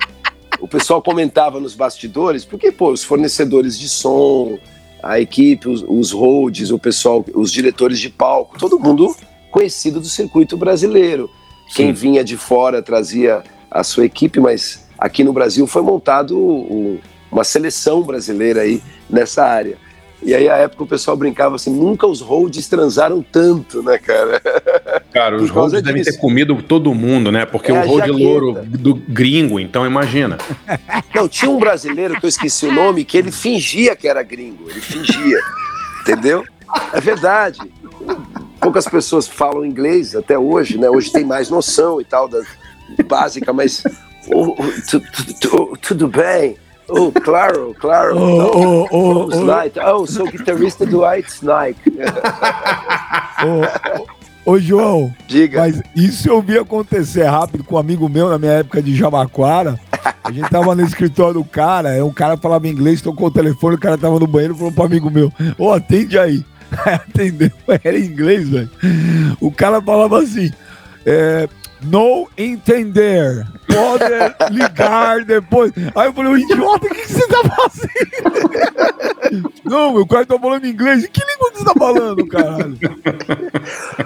o pessoal comentava nos bastidores, porque, pô, os fornecedores de som, a equipe, os, os holds, o pessoal, os diretores de palco, todo mundo conhecido do circuito brasileiro. Sim. Quem vinha de fora trazia a sua equipe, mas aqui no Brasil foi montado um, uma seleção brasileira aí nessa área. E aí, à época, o pessoal brincava assim: nunca os holds transaram tanto, né, cara? Cara, os holds devem ter comido todo mundo, né? Porque é o hold louro do gringo, então imagina. Não, tinha um brasileiro que eu esqueci o nome, que ele fingia que era gringo. Ele fingia. entendeu? É verdade. Poucas pessoas falam inglês até hoje, né? Hoje tem mais noção e tal, da básica, mas. Oh, tudo bem. Oh, claro, claro. Oh, oh, oh, oh, oh, sou guitarrista do White Snake. Ô, ô, João, Diga. mas isso eu vi acontecer rápido com um amigo meu na minha época de Jabaquara. A gente tava no escritório do cara, é um cara falava inglês, tocou o telefone, o cara tava no banheiro e falou pro amigo meu: Ô, oh, atende aí. Atendeu, era inglês, velho. O cara falava assim: é, não entender. Pode ligar depois. Aí eu falei, o idiota, o que, que você tá fazendo? Não, meu cara tá falando inglês. Que língua você tá falando, caralho?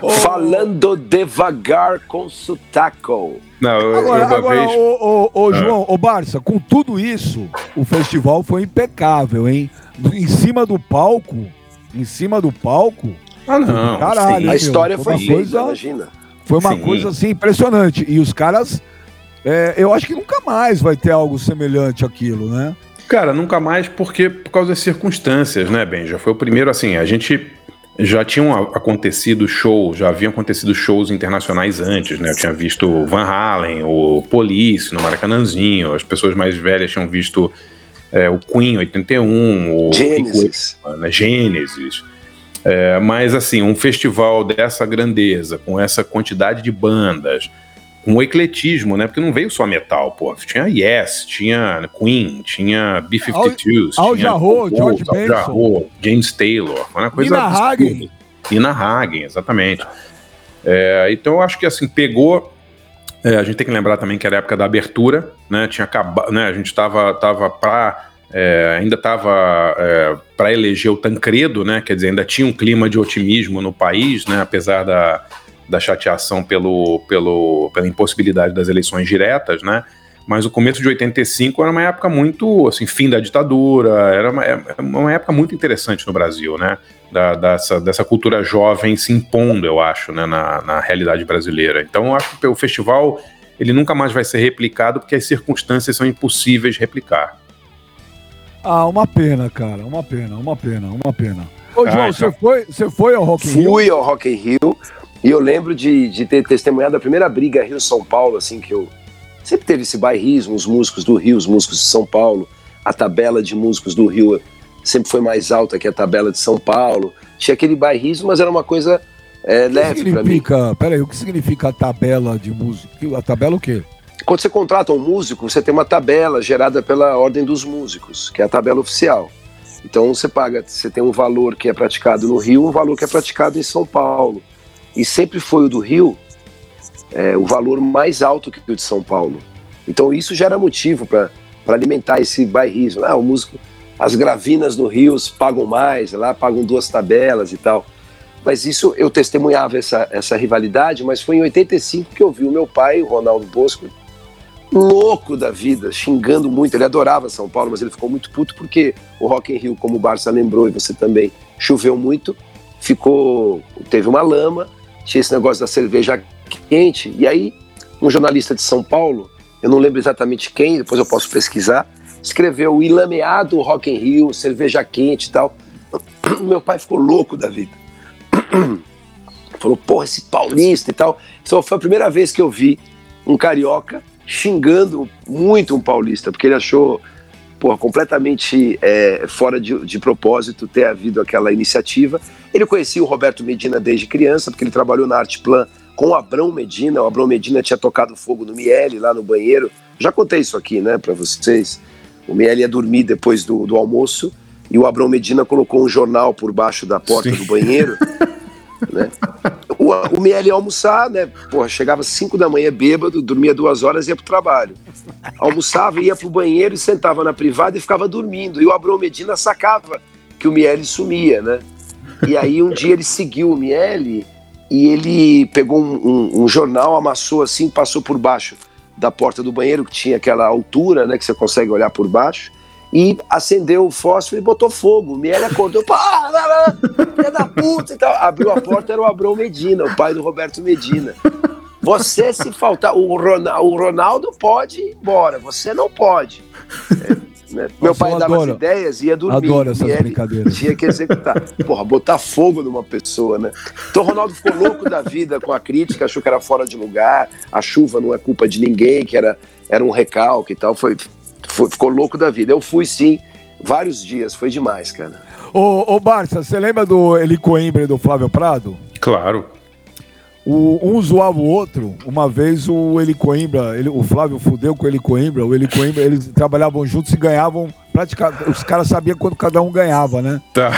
Oh. Falando devagar com sotaco. Não, eu, agora, eu agora vez... ô, ô, ô ah. João, ô Barça, com tudo isso, o festival foi impecável, hein? Em cima do palco, em cima do palco. Ah, não. Caralho, a história foi coisa, imagina. Foi uma Sim. coisa assim impressionante. E os caras, é, eu acho que nunca mais vai ter algo semelhante àquilo, né? Cara, nunca mais porque por causa das circunstâncias, né, Ben? Já foi o primeiro, assim, a gente já tinham acontecido shows, já haviam acontecido shows internacionais antes, né? Eu tinha visto Van Halen, o Police no Maracanãzinho, as pessoas mais velhas tinham visto é, o Queen 81, o Genesis. né? Genesis. É, mas assim, um festival dessa grandeza, com essa quantidade de bandas, com o ecletismo, né? Porque não veio só metal, pô. Tinha Yes, tinha Queen, tinha B-52s, Al, tinha Jarro, George Benson, Jarro, James Taylor, uma coisa Nina Hagen. Nina Hagen, exatamente. É, então eu acho que assim, pegou... É, a gente tem que lembrar também que era a época da abertura, né? Tinha acabado, né? A gente tava, tava para é, ainda estava é, para eleger o Tancredo, né? Quer dizer, ainda tinha um clima de otimismo no país, né? Apesar da, da chateação pelo, pelo, pela impossibilidade das eleições diretas, né? Mas o começo de 85 era uma época muito, assim, fim da ditadura, era uma, é, uma época muito interessante no Brasil, né? Da, dessa, dessa cultura jovem se impondo, eu acho, né? Na, na realidade brasileira. Então, eu acho que o festival ele nunca mais vai ser replicado porque as circunstâncias são impossíveis de replicar. Ah, uma pena, cara. Uma pena, uma pena, uma pena. Ô, João, ah, você, foi, você foi ao Rock in Rio? Fui ao Rock in Rio. E eu lembro de, de ter testemunhado a primeira briga Rio-São Paulo, assim, que eu... Sempre teve esse bairrismo, os músicos do Rio, os músicos de São Paulo. A tabela de músicos do Rio sempre foi mais alta que a tabela de São Paulo. Tinha aquele bairrismo, mas era uma coisa é, leve para mim. Peraí, o que significa a tabela de música? A tabela o quê? Quando você contrata um músico, você tem uma tabela gerada pela Ordem dos Músicos, que é a tabela oficial. Então você paga, você tem um valor que é praticado no Rio, um valor que é praticado em São Paulo. E sempre foi o do Rio é, o valor mais alto que o de São Paulo. Então isso gera motivo para alimentar esse bairrismo. Ah, o músico, as gravinas no Rio pagam mais, lá pagam duas tabelas e tal. Mas isso eu testemunhava essa, essa rivalidade, mas foi em 85 que eu vi o meu pai, o Ronaldo Bosco, louco da vida, xingando muito. Ele adorava São Paulo, mas ele ficou muito puto porque o Rock in Rio, como o Barça lembrou e você também, choveu muito, ficou, teve uma lama, tinha esse negócio da cerveja quente. E aí, um jornalista de São Paulo, eu não lembro exatamente quem, depois eu posso pesquisar, escreveu ilameado Rock in Rio, cerveja quente e tal. Meu pai ficou louco da vida. Falou, porra, esse paulista e tal. Então foi a primeira vez que eu vi um carioca xingando muito um paulista, porque ele achou porra, completamente é, fora de, de, propósito ter havido aquela iniciativa. Ele conhecia o Roberto Medina desde criança, porque ele trabalhou na Arte Plan com o Abrão Medina. O Abrão Medina tinha tocado fogo no Miele, lá no banheiro. Já contei isso aqui, né, para vocês. O Miele ia dormir depois do, do almoço e o Abrão Medina colocou um jornal por baixo da porta Sim. do banheiro. né? O, o Miele ia almoçar, né? Porra, chegava às 5 da manhã bêbado, dormia duas horas e ia pro trabalho. Almoçava, ia pro banheiro e sentava na privada e ficava dormindo. E o Abrão Medina sacava que o Miele sumia, né? E aí um dia ele seguiu o Miele e ele pegou um, um, um, jornal, amassou assim, passou por baixo da porta do banheiro, que tinha aquela altura, né, que você consegue olhar por baixo, e acendeu o fósforo e botou fogo. O Miele acordou, pá, filha da puta e tal. Abriu a porta, era o Abrão Medina, o pai do Roberto Medina. Você, se faltar, o Ronaldo, o Ronaldo pode ir embora, você não pode. É, né? Meu pai dava adoro, as ideias e ia dormir. Adoro essas brincadeiras. Tinha que executar. Porra, botar fogo numa pessoa, né? Então o Ronaldo ficou louco da vida com a crítica, achou que era fora de lugar, a chuva não é culpa de ninguém, que era, era um recalque e tal. Foi, foi, ficou louco da vida. Eu fui sim, vários dias, foi demais, cara. Ô, ô Barça, você lembra do Eli Coimbra e do Flávio Prado? Claro. O, um zoava o outro. Uma vez o Eli Coimbra, ele, o Flávio fudeu com o Eli Coimbra, o Eli Coimbra, eles trabalhavam juntos e ganhavam praticamente. Os caras sabiam quanto cada um ganhava, né? Tá.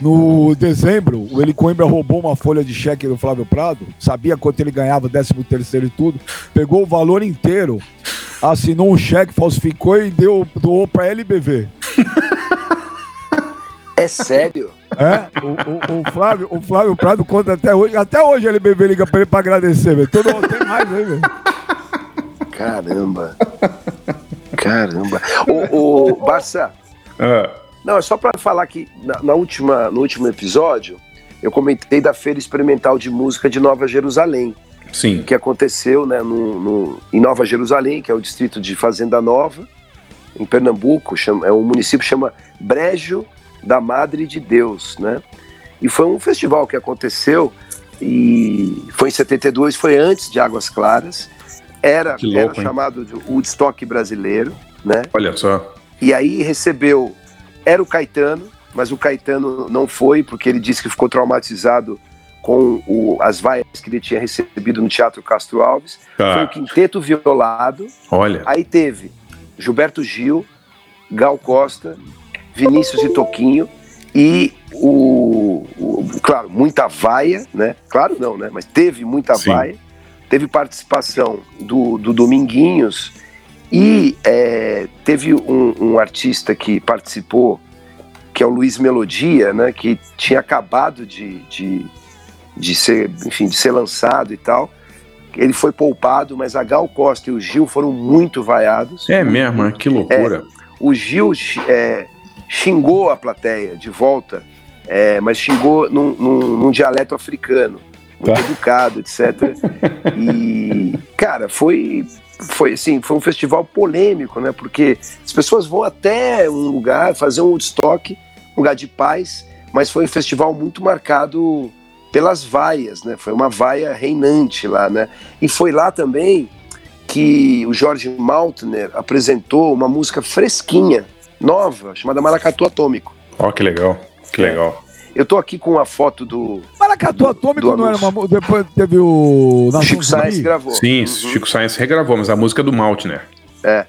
No dezembro, o Eli Coimbra roubou uma folha de cheque do Flávio Prado, sabia quanto ele ganhava, 13 terceiro e tudo, pegou o valor inteiro, assinou um cheque, falsificou e deu, doou pra LBV. É sério? É, o, o, o, Flávio, o Flávio Prado conta até hoje. Até hoje ele bebê liga pra ele pra agradecer, velho. Todo mundo tem mais aí, velho. Caramba. Caramba. O, o Barça. É. Não, é só para falar que na, na, última, no último episódio eu comentei da Feira Experimental de Música de Nova Jerusalém. Sim. Que aconteceu né, no, no, em Nova Jerusalém, que é o distrito de Fazenda Nova, em Pernambuco. Chama, é um município chama Brejo da Madre de Deus, né? E foi um festival que aconteceu e foi em 72, foi antes de Águas Claras. Era, louco, era chamado de Woodstock brasileiro, né? Olha só. E aí recebeu, era o Caetano, mas o Caetano não foi porque ele disse que ficou traumatizado com o, as vaias que ele tinha recebido no Teatro Castro Alves. Ah. Foi o Quinteto Violado. Olha. Aí teve Gilberto Gil, Gal Costa, Vinícius e Toquinho e o, o, claro, muita vaia, né? Claro não, né? Mas teve muita Sim. vaia, teve participação do, do Dominguinhos e é, teve um, um, artista que participou, que é o Luiz Melodia, né? Que tinha acabado de, de, de ser, enfim, de ser lançado e tal. Ele foi poupado, mas a Gal Costa e o Gil foram muito vaiados. É mesmo, que loucura. É, o Gil é, xingou a plateia de volta, é, mas xingou num, num, num, dialeto africano, muito tá. educado, etc. E, cara, foi, foi assim, foi um festival polêmico, né? Porque as pessoas vão até um lugar fazer um Woodstock, um lugar de paz, mas foi um festival muito marcado pelas vaias, né? Foi uma vaia reinante lá, né? E foi lá também que o Jorge Maltner apresentou uma música fresquinha nova chamada Maracatu Atômico. Ó, oh, que legal, que legal. Eu tô aqui com a foto do Desacatou Atômico não era uma. Depois teve o. Nação Chico Sainz gravou. Sim, uhum. Chico Sainz regravou, mas a música é do Maltner. É.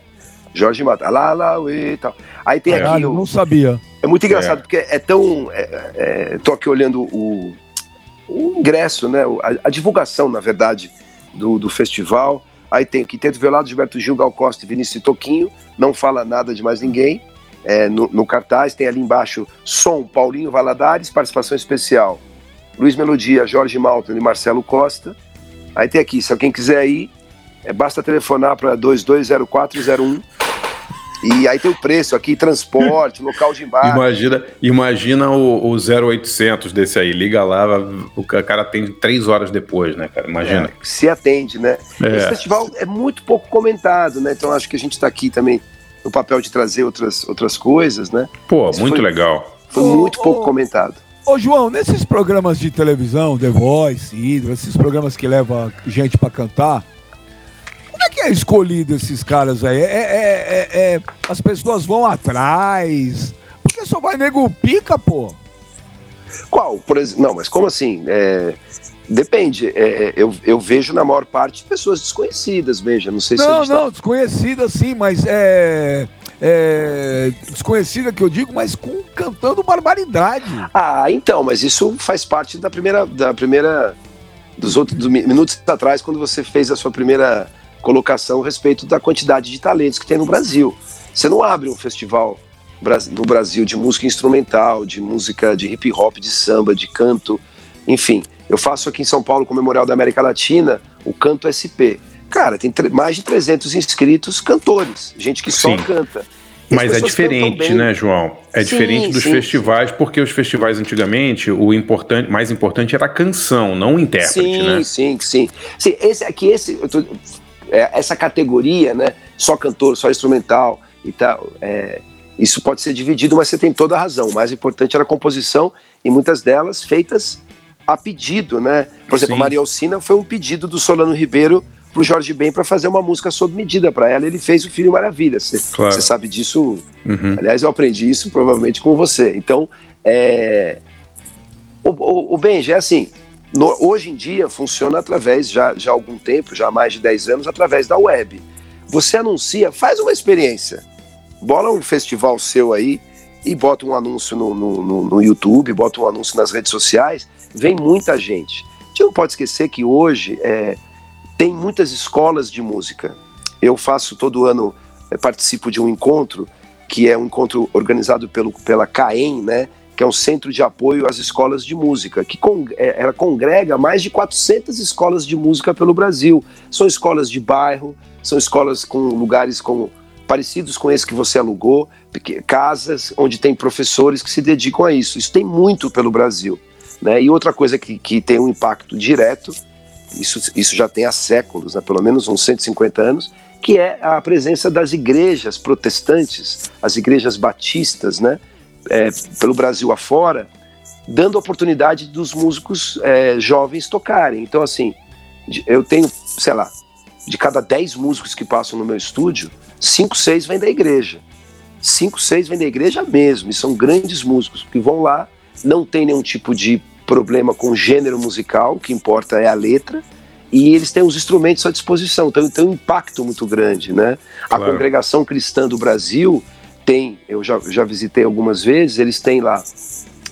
Jorge Mata, lá, lá, e tal. Aí tem aqui. Eu não sabia. É muito engraçado, é. porque é tão. É, é, tô aqui olhando o, o ingresso, né? A, a, divulgação, na verdade, do, do festival. Aí tem aqui Tento Velado, Gilberto Gil, Gal Costa e Vinícius Toquinho. Não fala nada de mais ninguém. É, no, no, cartaz tem ali embaixo Som, Paulinho Valadares, participação especial. Luiz Melodia, Jorge Malton e Marcelo Costa. Aí tem aqui, se alguém quiser ir, é, basta telefonar para 220401 e aí tem o preço aqui, transporte, local de embarque. Imagina, imagina o, o 0800 desse aí. Liga lá, o cara atende três horas depois, né, cara? Imagina. É, se atende, né? É. Esse festival é muito pouco comentado, né? Então acho que a gente está aqui também no papel de trazer outras, outras coisas, né? Pô, Esse muito foi, legal. Foi ô, muito pouco comentado. Ô, João, nesses programas de televisão, The Voice, Hydra, esses programas que levam gente para cantar, como é que é escolhido esses caras aí? É, é, é, é, as pessoas vão atrás? Porque só vai nego pica, pô. Qual? Por exemplo, não, mas como assim? É, depende. É, é, eu, eu vejo na maior parte pessoas desconhecidas, veja. Não sei se Não, não, tá... desconhecida sim, mas é, é. Desconhecida que eu digo, mas com, cantando barbaridade. Ah, então, mas isso faz parte da primeira. Da primeira dos outros dos minutos atrás, quando você fez a sua primeira colocação a respeito da quantidade de talentos que tem no Brasil. Você não abre um festival no Brasil de música instrumental, de música de hip hop, de samba, de canto, enfim. Eu faço aqui em São Paulo, com o Memorial da América Latina, o Canto SP. Cara, tem mais de 300 inscritos cantores, gente que só Sim. canta. Mas é diferente, né, João? É sim, diferente dos sim, festivais, sim. porque os festivais antigamente, o importante, mais importante era a canção, não o intérprete, sim, né? Sim, sim, sim. Esse aqui, esse, tô, é, essa categoria, né? Só cantor, só instrumental e tal. É, isso pode ser dividido, mas você tem toda a razão. O mais importante era a composição e muitas delas feitas a pedido, né? Por exemplo, Sim. Maria Alcina foi um pedido do Solano Ribeiro pro Jorge Ben para fazer uma música sob medida para ela. Ele fez o Filho Maravilha. Você claro. sabe disso? Uhum. Aliás, eu aprendi isso provavelmente com você. Então, é... o, o, o Benji é assim. No, hoje em dia funciona através, já, já há algum tempo, já há mais de 10 anos, através da web. Você anuncia, faz uma experiência. Bola um festival seu aí e bota um anúncio no, no, no YouTube, bota um anúncio nas redes sociais, vem muita gente. A gente não pode esquecer que hoje é, tem muitas escolas de música. Eu faço todo ano, é, participo de um encontro, que é um encontro organizado pelo, pela CAEM, né? Que é um centro de apoio às escolas de música, que con é, ela congrega mais de 400 escolas de música pelo Brasil. São escolas de bairro, são escolas com lugares com, parecidos com esse que você alugou, casas onde tem professores que se dedicam a isso. Isso tem muito pelo Brasil. Né? E outra coisa que, que tem um impacto direto, isso, isso já tem há séculos, né? pelo menos uns 150 anos, que é a presença das igrejas protestantes, as igrejas batistas, né? É, pelo Brasil afora, dando oportunidade dos músicos é, jovens tocarem. Então, assim, eu tenho, sei lá, de cada 10 músicos que passam no meu estúdio, 5, 6 vêm da igreja. 5, 6 vêm da igreja mesmo, e são grandes músicos que vão lá, não tem nenhum tipo de problema com o gênero musical, o que importa é a letra, e eles têm os instrumentos à disposição, então tem um impacto muito grande, né? Claro. A congregação cristã do Brasil, tem, eu já, já visitei algumas vezes, eles têm lá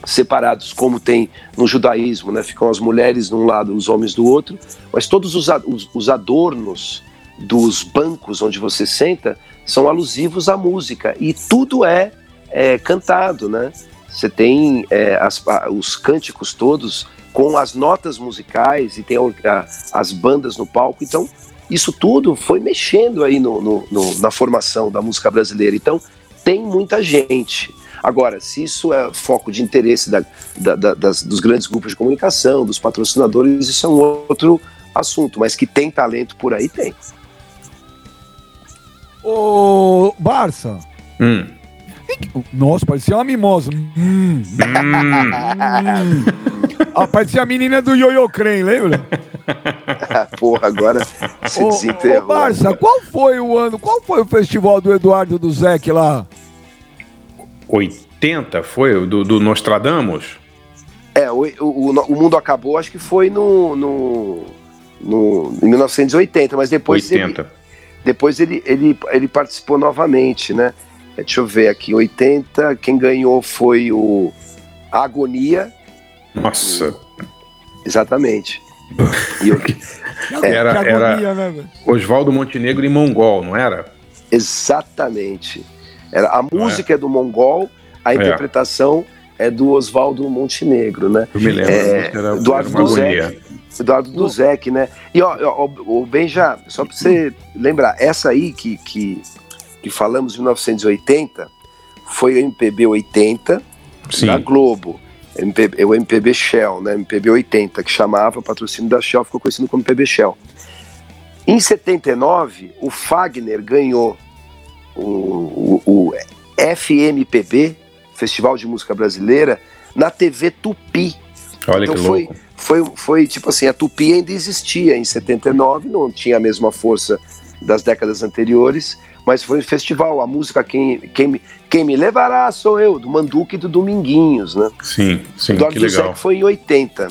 separados, como tem no judaísmo, né? Ficam as mulheres de um lado, os homens do outro, mas todos os, os, os adornos dos bancos onde você senta são alusivos à música e tudo é, é cantado, né? Você tem é, as, os cânticos todos com as notas musicais e tem a, as bandas no palco, então isso tudo foi mexendo aí no, no, no, na formação da música brasileira. Então tem muita gente. Agora, se isso é foco de interesse da, da, da, das, dos grandes grupos de comunicação, dos patrocinadores, isso é um outro assunto, mas que tem talento por aí, tem. Ô, Barça. Hum. Nossa, parecia uma mimosa. Hum. hum. ah, parecia a menina do Yoyo Crane, lembra? Porra, agora se desenterrou. Ô, Barça, qual foi o ano, qual foi o festival do Eduardo do Zec lá? 80 foi? Do, do Nostradamus? É, É, o, o, o, Mundo Acabou, acho que foi no, no, no em 1980, mas depois 80. ele, depois ele, ele, ele participou novamente, né? É, deixa eu ver aqui, 80, quem ganhou foi o Agonia. Nossa. Exatamente. eu, é, era era né, Oswaldo Montenegro e Mongol, não era? Exatamente. Era, a música é. é do Mongol, a é. interpretação é do Oswaldo Montenegro, né? Eu me lembro. É, era, Eduardo era Duzek. Eduardo Duzek, né? E ó, ó, o Benja, só para você lembrar, essa aí que, que, que falamos em 1980 foi o MPB 80 Sim. da Globo. MPB, o MPB Shell, né? MPB 80, que chamava, patrocínio da Shell, ficou conhecido como MPB Shell. Em 79, o Fagner ganhou o, o, o FMPB, Festival de Música Brasileira, na TV Tupi. Olha então que foi, louco. Foi, foi tipo assim, a Tupi ainda existia em 79, não tinha a mesma força das décadas anteriores, mas foi um festival. A música Quem, quem, quem Me Levará Sou Eu, do Manduque e do Dominguinhos, né? Sim, sim, do que legal. foi em 80.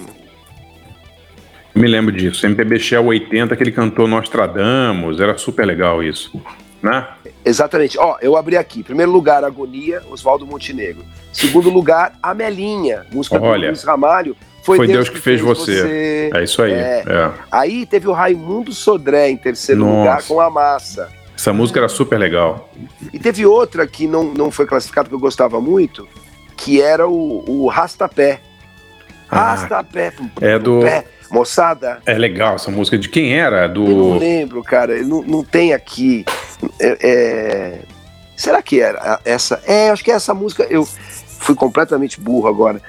me lembro disso. MPB Shell 80, que ele cantou Nostradamus, era super legal isso né? Exatamente. Ó, eu abri aqui. Primeiro lugar, Agonia, Oswaldo Montenegro. Segundo lugar, Amelinha, música Olha, do Luiz Ramalho. Foi, foi Deus, Deus, que, fez, fez você. você. É isso aí. É. É. Aí teve o Raimundo Sodré em terceiro Nossa. lugar com a massa. Essa música era super legal. E teve outra que não, não foi classificada que eu gostava muito, que era o, o Rastapé. Ah, Rastapé. É do. Pé. Moçada. É legal essa música. De quem era? Do... Eu não lembro, cara. Não, não tem aqui. É, é... Será que era essa? É, acho que é essa música. Eu fui completamente burro agora.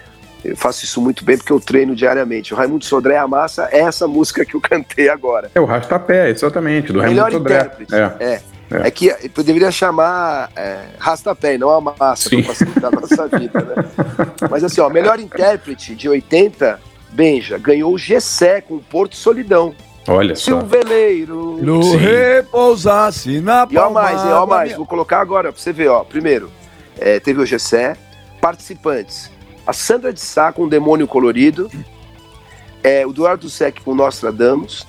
Eu faço isso muito bem porque eu treino diariamente. O Raimundo Sodré Amassa é essa música que eu cantei agora. É o Rastapé, exatamente, do Raimundo Sodré. Intérprete. É. é. É. é que eu deveria chamar é, Rastapé não Amassa, para facilitar a nossa vida, né? Mas assim, ó, melhor intérprete de 80, Benja, ganhou o Gessé com Porto Solidão. Olha só. Se o veleiro no repousasse na E ó mais, e ó mais, vou colocar agora pra você ver, ó. Primeiro, é, teve o Gessé, participantes. A Sandra de Sá com o Demônio Colorido, é, o Eduardo Sec com Nostradamus,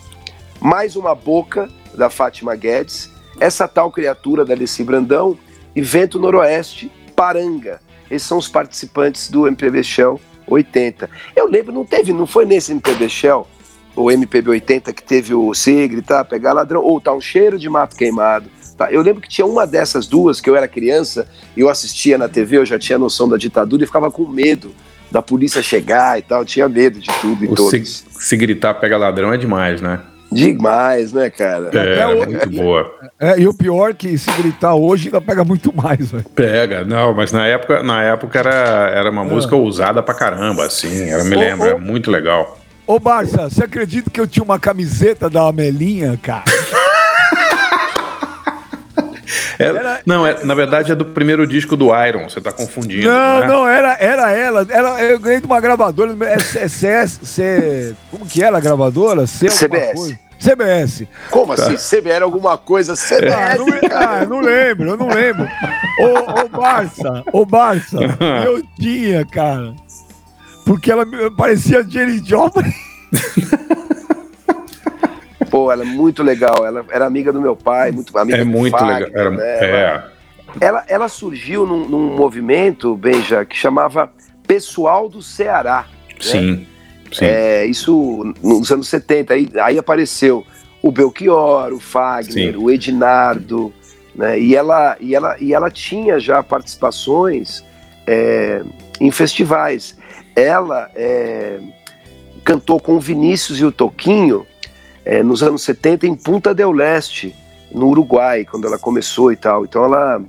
mais uma boca da Fátima Guedes, essa tal criatura da Alessi Brandão e Vento Noroeste, Paranga. Esses são os participantes do MPB Shell 80. Eu lembro, não teve, não foi nesse MPB Shell o MPB 80 que teve o Se Gritar, Pegar Ladrão, ou Tá um Cheiro de Mato Queimado. Tá? Eu lembro que tinha uma dessas duas que eu era criança e eu assistia na TV, eu já tinha noção da ditadura e ficava com medo da polícia chegar e tal, eu tinha medo de tudo e todos. Se, se gritar pega ladrão é demais, né? Demais, né, cara? É, é muito boa. É, e o pior é que se gritar hoje ainda pega muito mais, velho. Pega, não, mas na época, na época era, era uma é. música ousada pra caramba, assim, eu me lembro, é muito legal. Ô, Barça, você acredita que eu tinha uma camiseta da Amelinha, cara? É, era... Não, é, na verdade é do primeiro disco do Iron, você tá confundindo. Não, né? não, era, era ela. Era, eu ganhei de uma gravadora. É, é, como que era a gravadora? C CBS. CBS. Como tá. assim? CBS era alguma coisa? CBS? Ah, não, ah, não lembro, eu não lembro. ô, ô, Barça, ô, Barça, eu tinha, cara. Porque ela parecia Jenny Joplin. Pô, ela é muito legal. Ela era amiga do meu pai, muito amiga É muito legal. Era, né? é. ela, ela surgiu num, num, movimento, Benja, que chamava Pessoal do Ceará. Né? Sim. Sim. É, isso nos anos 70. Aí, aí apareceu o Belchior, o Fagner, Sim. o Ednardo. Né? E, ela, e, ela, e ela tinha já participações é, em festivais ela é, cantou com o Vinícius e o Toquinho é, nos anos 70 em Punta del Leste, no Uruguai, quando ela começou e tal. Então ela,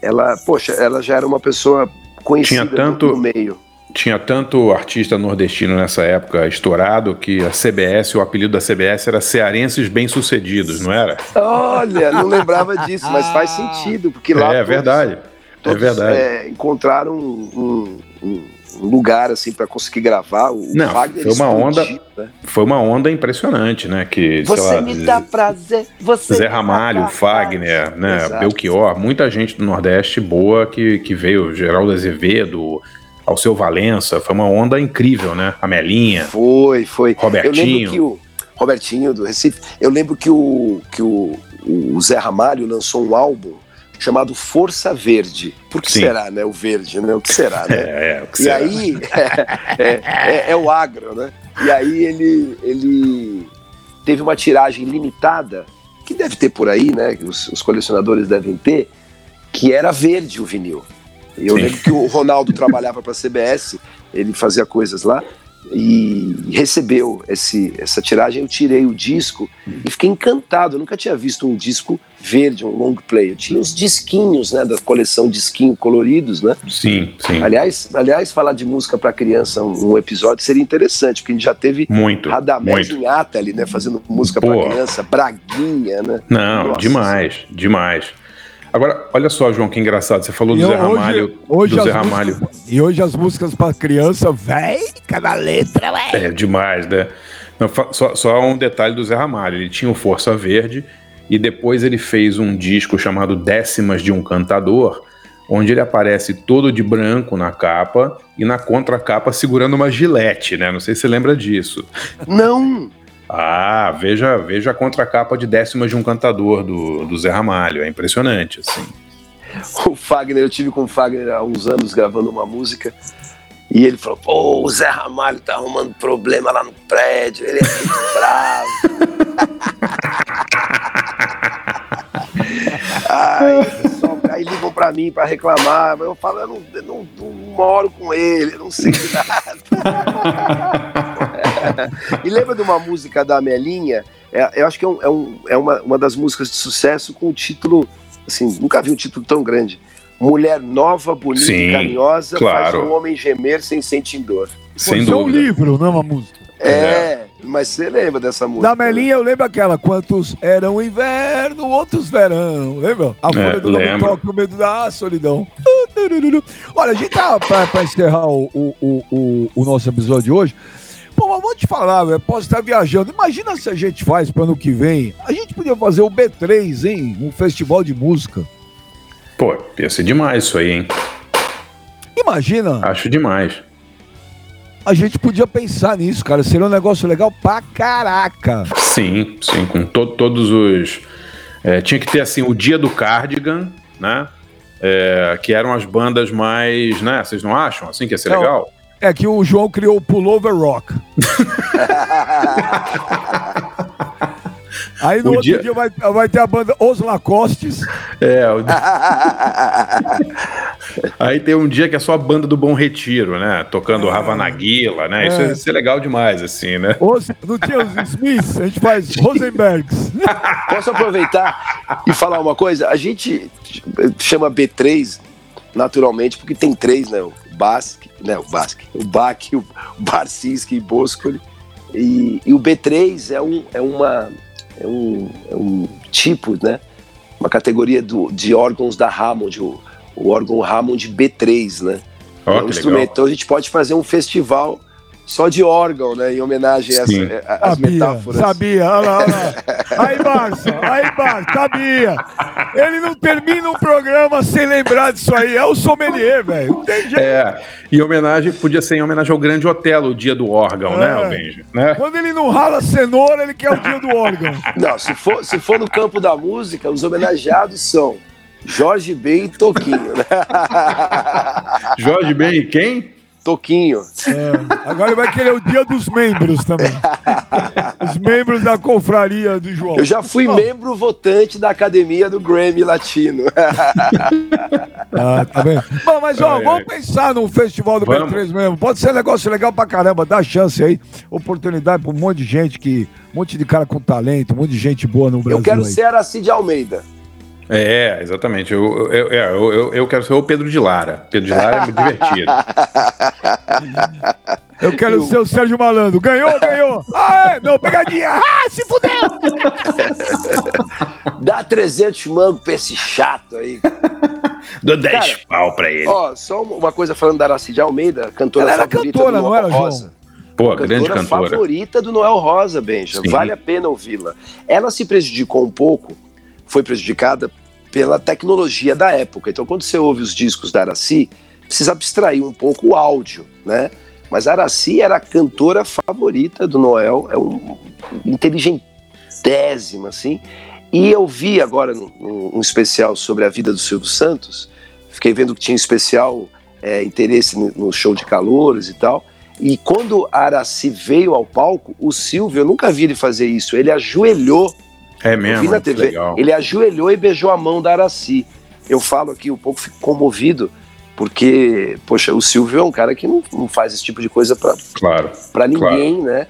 ela poxa, ela já era uma pessoa conhecida tinha tanto, no meio. Tinha tanto artista nordestino nessa época estourado que a CBS, o apelido da CBS era Cearenses Bem-Sucedidos, não era? Olha, não lembrava disso, mas faz sentido, porque lá. É, é verdade. É todos, é verdade. É, encontraram um, um, um lugar assim para conseguir gravar. O Não, Wagner foi uma onda, né? foi uma onda impressionante, né? Que você lá, me dá prazer, você Zé Ramalho, Fagner, né? Exato. Belchior, muita gente do Nordeste boa que, que veio, Geraldo Azevedo, ao seu Valença, foi uma onda incrível, né? A Melinha. Foi, foi. Robertinho. Eu lembro que o Robertinho do Recife, eu lembro que o, que o, o Zé Ramalho lançou um álbum chamado Força Verde. Por que Sim. será, né? O verde, né? O que será, né? É, é, o que e será? aí é, é, é, o agro, né? E aí ele, ele teve uma tiragem limitada, que deve ter por aí, né? Os, os colecionadores devem ter, que era verde o vinil. E eu Sim. lembro que o Ronaldo trabalhava para a CBS, ele fazia coisas lá e recebeu esse, essa tiragem. Eu tirei o disco e fiquei encantado. Eu nunca tinha visto um disco verde, um long play. Eu tinha os disquinhos, né, da coleção disquinho coloridos, né? Sim, sim. Aliás, aliás falar de música para criança um, um, episódio seria interessante, porque a gente já teve muito, Radamés muito. em ali, né, fazendo música para criança, Braguinha, né? Não, Nossa, demais, demais. Agora, olha só, João, que engraçado. Você falou do Zé Ramalho. Hoje, do Zé Ramalho. Músicas, e hoje as músicas para criança, véi, cada letra, véi. É demais, né? Não, só, só um detalhe do Zé Ramalho. Ele tinha o Força Verde e depois ele fez um disco chamado Décimas de um Cantador, onde ele aparece todo de branco na capa e na contracapa segurando uma gilete, né? Não sei se você lembra disso. Não! Ah, veja, veja a contracapa de décimas de um cantador do, do Zé Ramalho. É impressionante, assim. O Fagner, eu tive com o Fagner há uns anos gravando uma música e ele falou: pô, o Zé Ramalho tá arrumando problema lá no prédio, ele é muito bravo. Ai, pessoal, aí ligam pra mim pra reclamar, mas eu falo: eu não, eu não, não moro com ele, eu não sei nada. e lembra de uma música da Melinha? É, eu acho que é, um, é, um, é uma, uma das músicas de sucesso com o título, assim, nunca vi um título tão grande. Mulher nova, bonita Sim, e carinhosa claro. faz um homem gemer sem sentir dor. Sem Pô, é um livro, não é uma música. É, é, mas você lembra dessa música? Da Melinha eu lembro aquela, quantos eram inverno, outros verão, lembra? A folha é, do nome toque, o medo da solidão. Olha, a gente tá pra, pra encerrar o, o, o, o nosso episódio de hoje, Pô, mas vou te falar, velho. Posso estar viajando. Imagina se a gente faz para ano que vem. A gente podia fazer o B3, hein? Um festival de música. Pô, ia ser demais isso aí, hein? Imagina. Acho demais. A gente podia pensar nisso, cara. Seria um negócio legal pra caraca. Sim, sim. Com to todos os. É, tinha que ter, assim, o dia do Cardigan, né? É, que eram as bandas mais, né? Vocês não acham assim que ia ser é, legal? É que o João criou o Pullover Rock. Aí no o outro dia... dia, vai, vai ter a banda Os Lacostes. É. O... Aí tem um dia que é só a banda do Bom Retiro, né? Tocando é. Ravanaguila, né? É. Isso ia ser legal demais, assim, né? Os, não tinha os Smiths, a gente faz Rosenbergs. Posso aproveitar e falar uma coisa? A gente chama B3 naturalmente porque tem três, né? Basque, né, o Basque, o Bach, o Barcinski e Boscoli. E, e, o B3 é, um, é, uma, é, um, é um tipo, né, uma categoria do, de órgãos da Hammond, o, o órgão Hammond B3, né? Oh, é um instrumento. Legal. Então a gente pode fazer um festival só de órgão, né? Em homenagem a essa, às metáforas. Sabia, olha lá, olha lá. Aí, Barça, aí, Barça, sabia. Ele não termina um programa sem lembrar disso aí. É o sommelier, velho. É, e homenagem, podia ser em homenagem ao grande Otelo, o dia do órgão, né, é. né, Benji? Né? Quando ele não rala cenoura, ele quer o dia do órgão. Não, se for, se for no campo da música, os homenageados são Jorge Ben e Toquinho, né? Jorge Ben e quem? Toquinho. É, agora ele vai querer o dia dos membros também. Os membros da confraria do João. Eu já fui oh. membro votante da academia do Grammy Latino. ah, tá bem. Bom, mas ó, vamos pensar num festival do B3 mesmo. Pode ser um negócio legal pra caramba, dá chance aí, oportunidade pra um monte de gente que. Um monte de cara com talento, um monte de gente boa no Brasil. Eu quero aí. ser Aracide Almeida. É, exatamente. Eu, eu, eu, eu, eu quero ser o Pedro de Lara. Pedro de Lara é muito divertido. Eu quero ser o Sérgio Malandro. Ganhou, ganhou. Ah, é? não, pegadinha. Ah, se fudeu. Dá 300 mangos pra esse chato aí. Dou 10 Cara, pau pra ele. Ó, só uma coisa falando da Aracide Almeida, cantora Ela favorita cantora, do Noel Rosa. Pô, cantora grande cantora. favorita do Noel Rosa, Benja. Vale a pena ouvi-la. Ela se prejudicou um pouco foi prejudicada pela tecnologia da época. Então, quando você ouve os discos da Araci, precisa abstrair um pouco o áudio, né? Mas Araci era a cantora favorita do Noel, é um inteligentésima, assim. E eu vi agora um, um especial sobre a vida do Silvio Santos, fiquei vendo que tinha especial é, interesse no show de calores e tal. E quando a Araci veio ao palco, o Silvio, eu nunca vi ele fazer isso, ele ajoelhou. É mesmo? vi na TV. Legal. Ele ajoelhou e beijou a mão da Araci. Eu falo aqui um pouco, fico comovido, porque, poxa, o Silvio é um cara que não, não faz esse tipo de coisa para claro, ninguém, claro. né?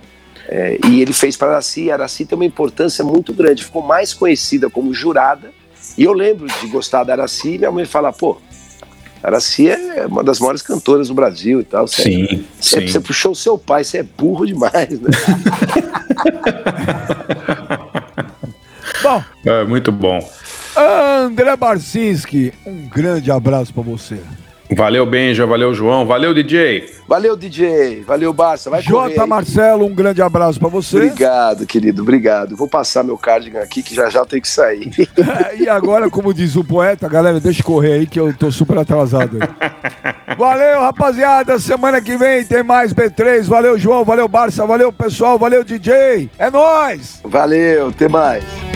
É, e ele fez para Araci, a Araci tem uma importância muito grande, ficou mais conhecida como jurada. E eu lembro de gostar da Araci e minha mãe fala, pô, Araci é uma das maiores cantoras do Brasil e tal. Você, sim, você, sim. Você puxou o seu pai, você é burro demais, né? bom. É, muito bom. André Barcinski, um grande abraço para você. Valeu, Benja, valeu, João, valeu, DJ. Valeu, DJ, valeu, Barça, vai Jota Marcelo, um grande abraço para você. Obrigado, querido, obrigado. Vou passar meu cardigan aqui que já já tem que sair. É, e agora, como diz o poeta, galera, deixa correr aí que eu tô super atrasado. Aí. Valeu, rapaziada, semana que vem tem mais B3. Valeu, João, valeu, Barça, valeu, pessoal, valeu, DJ. É nós. Valeu, até mais.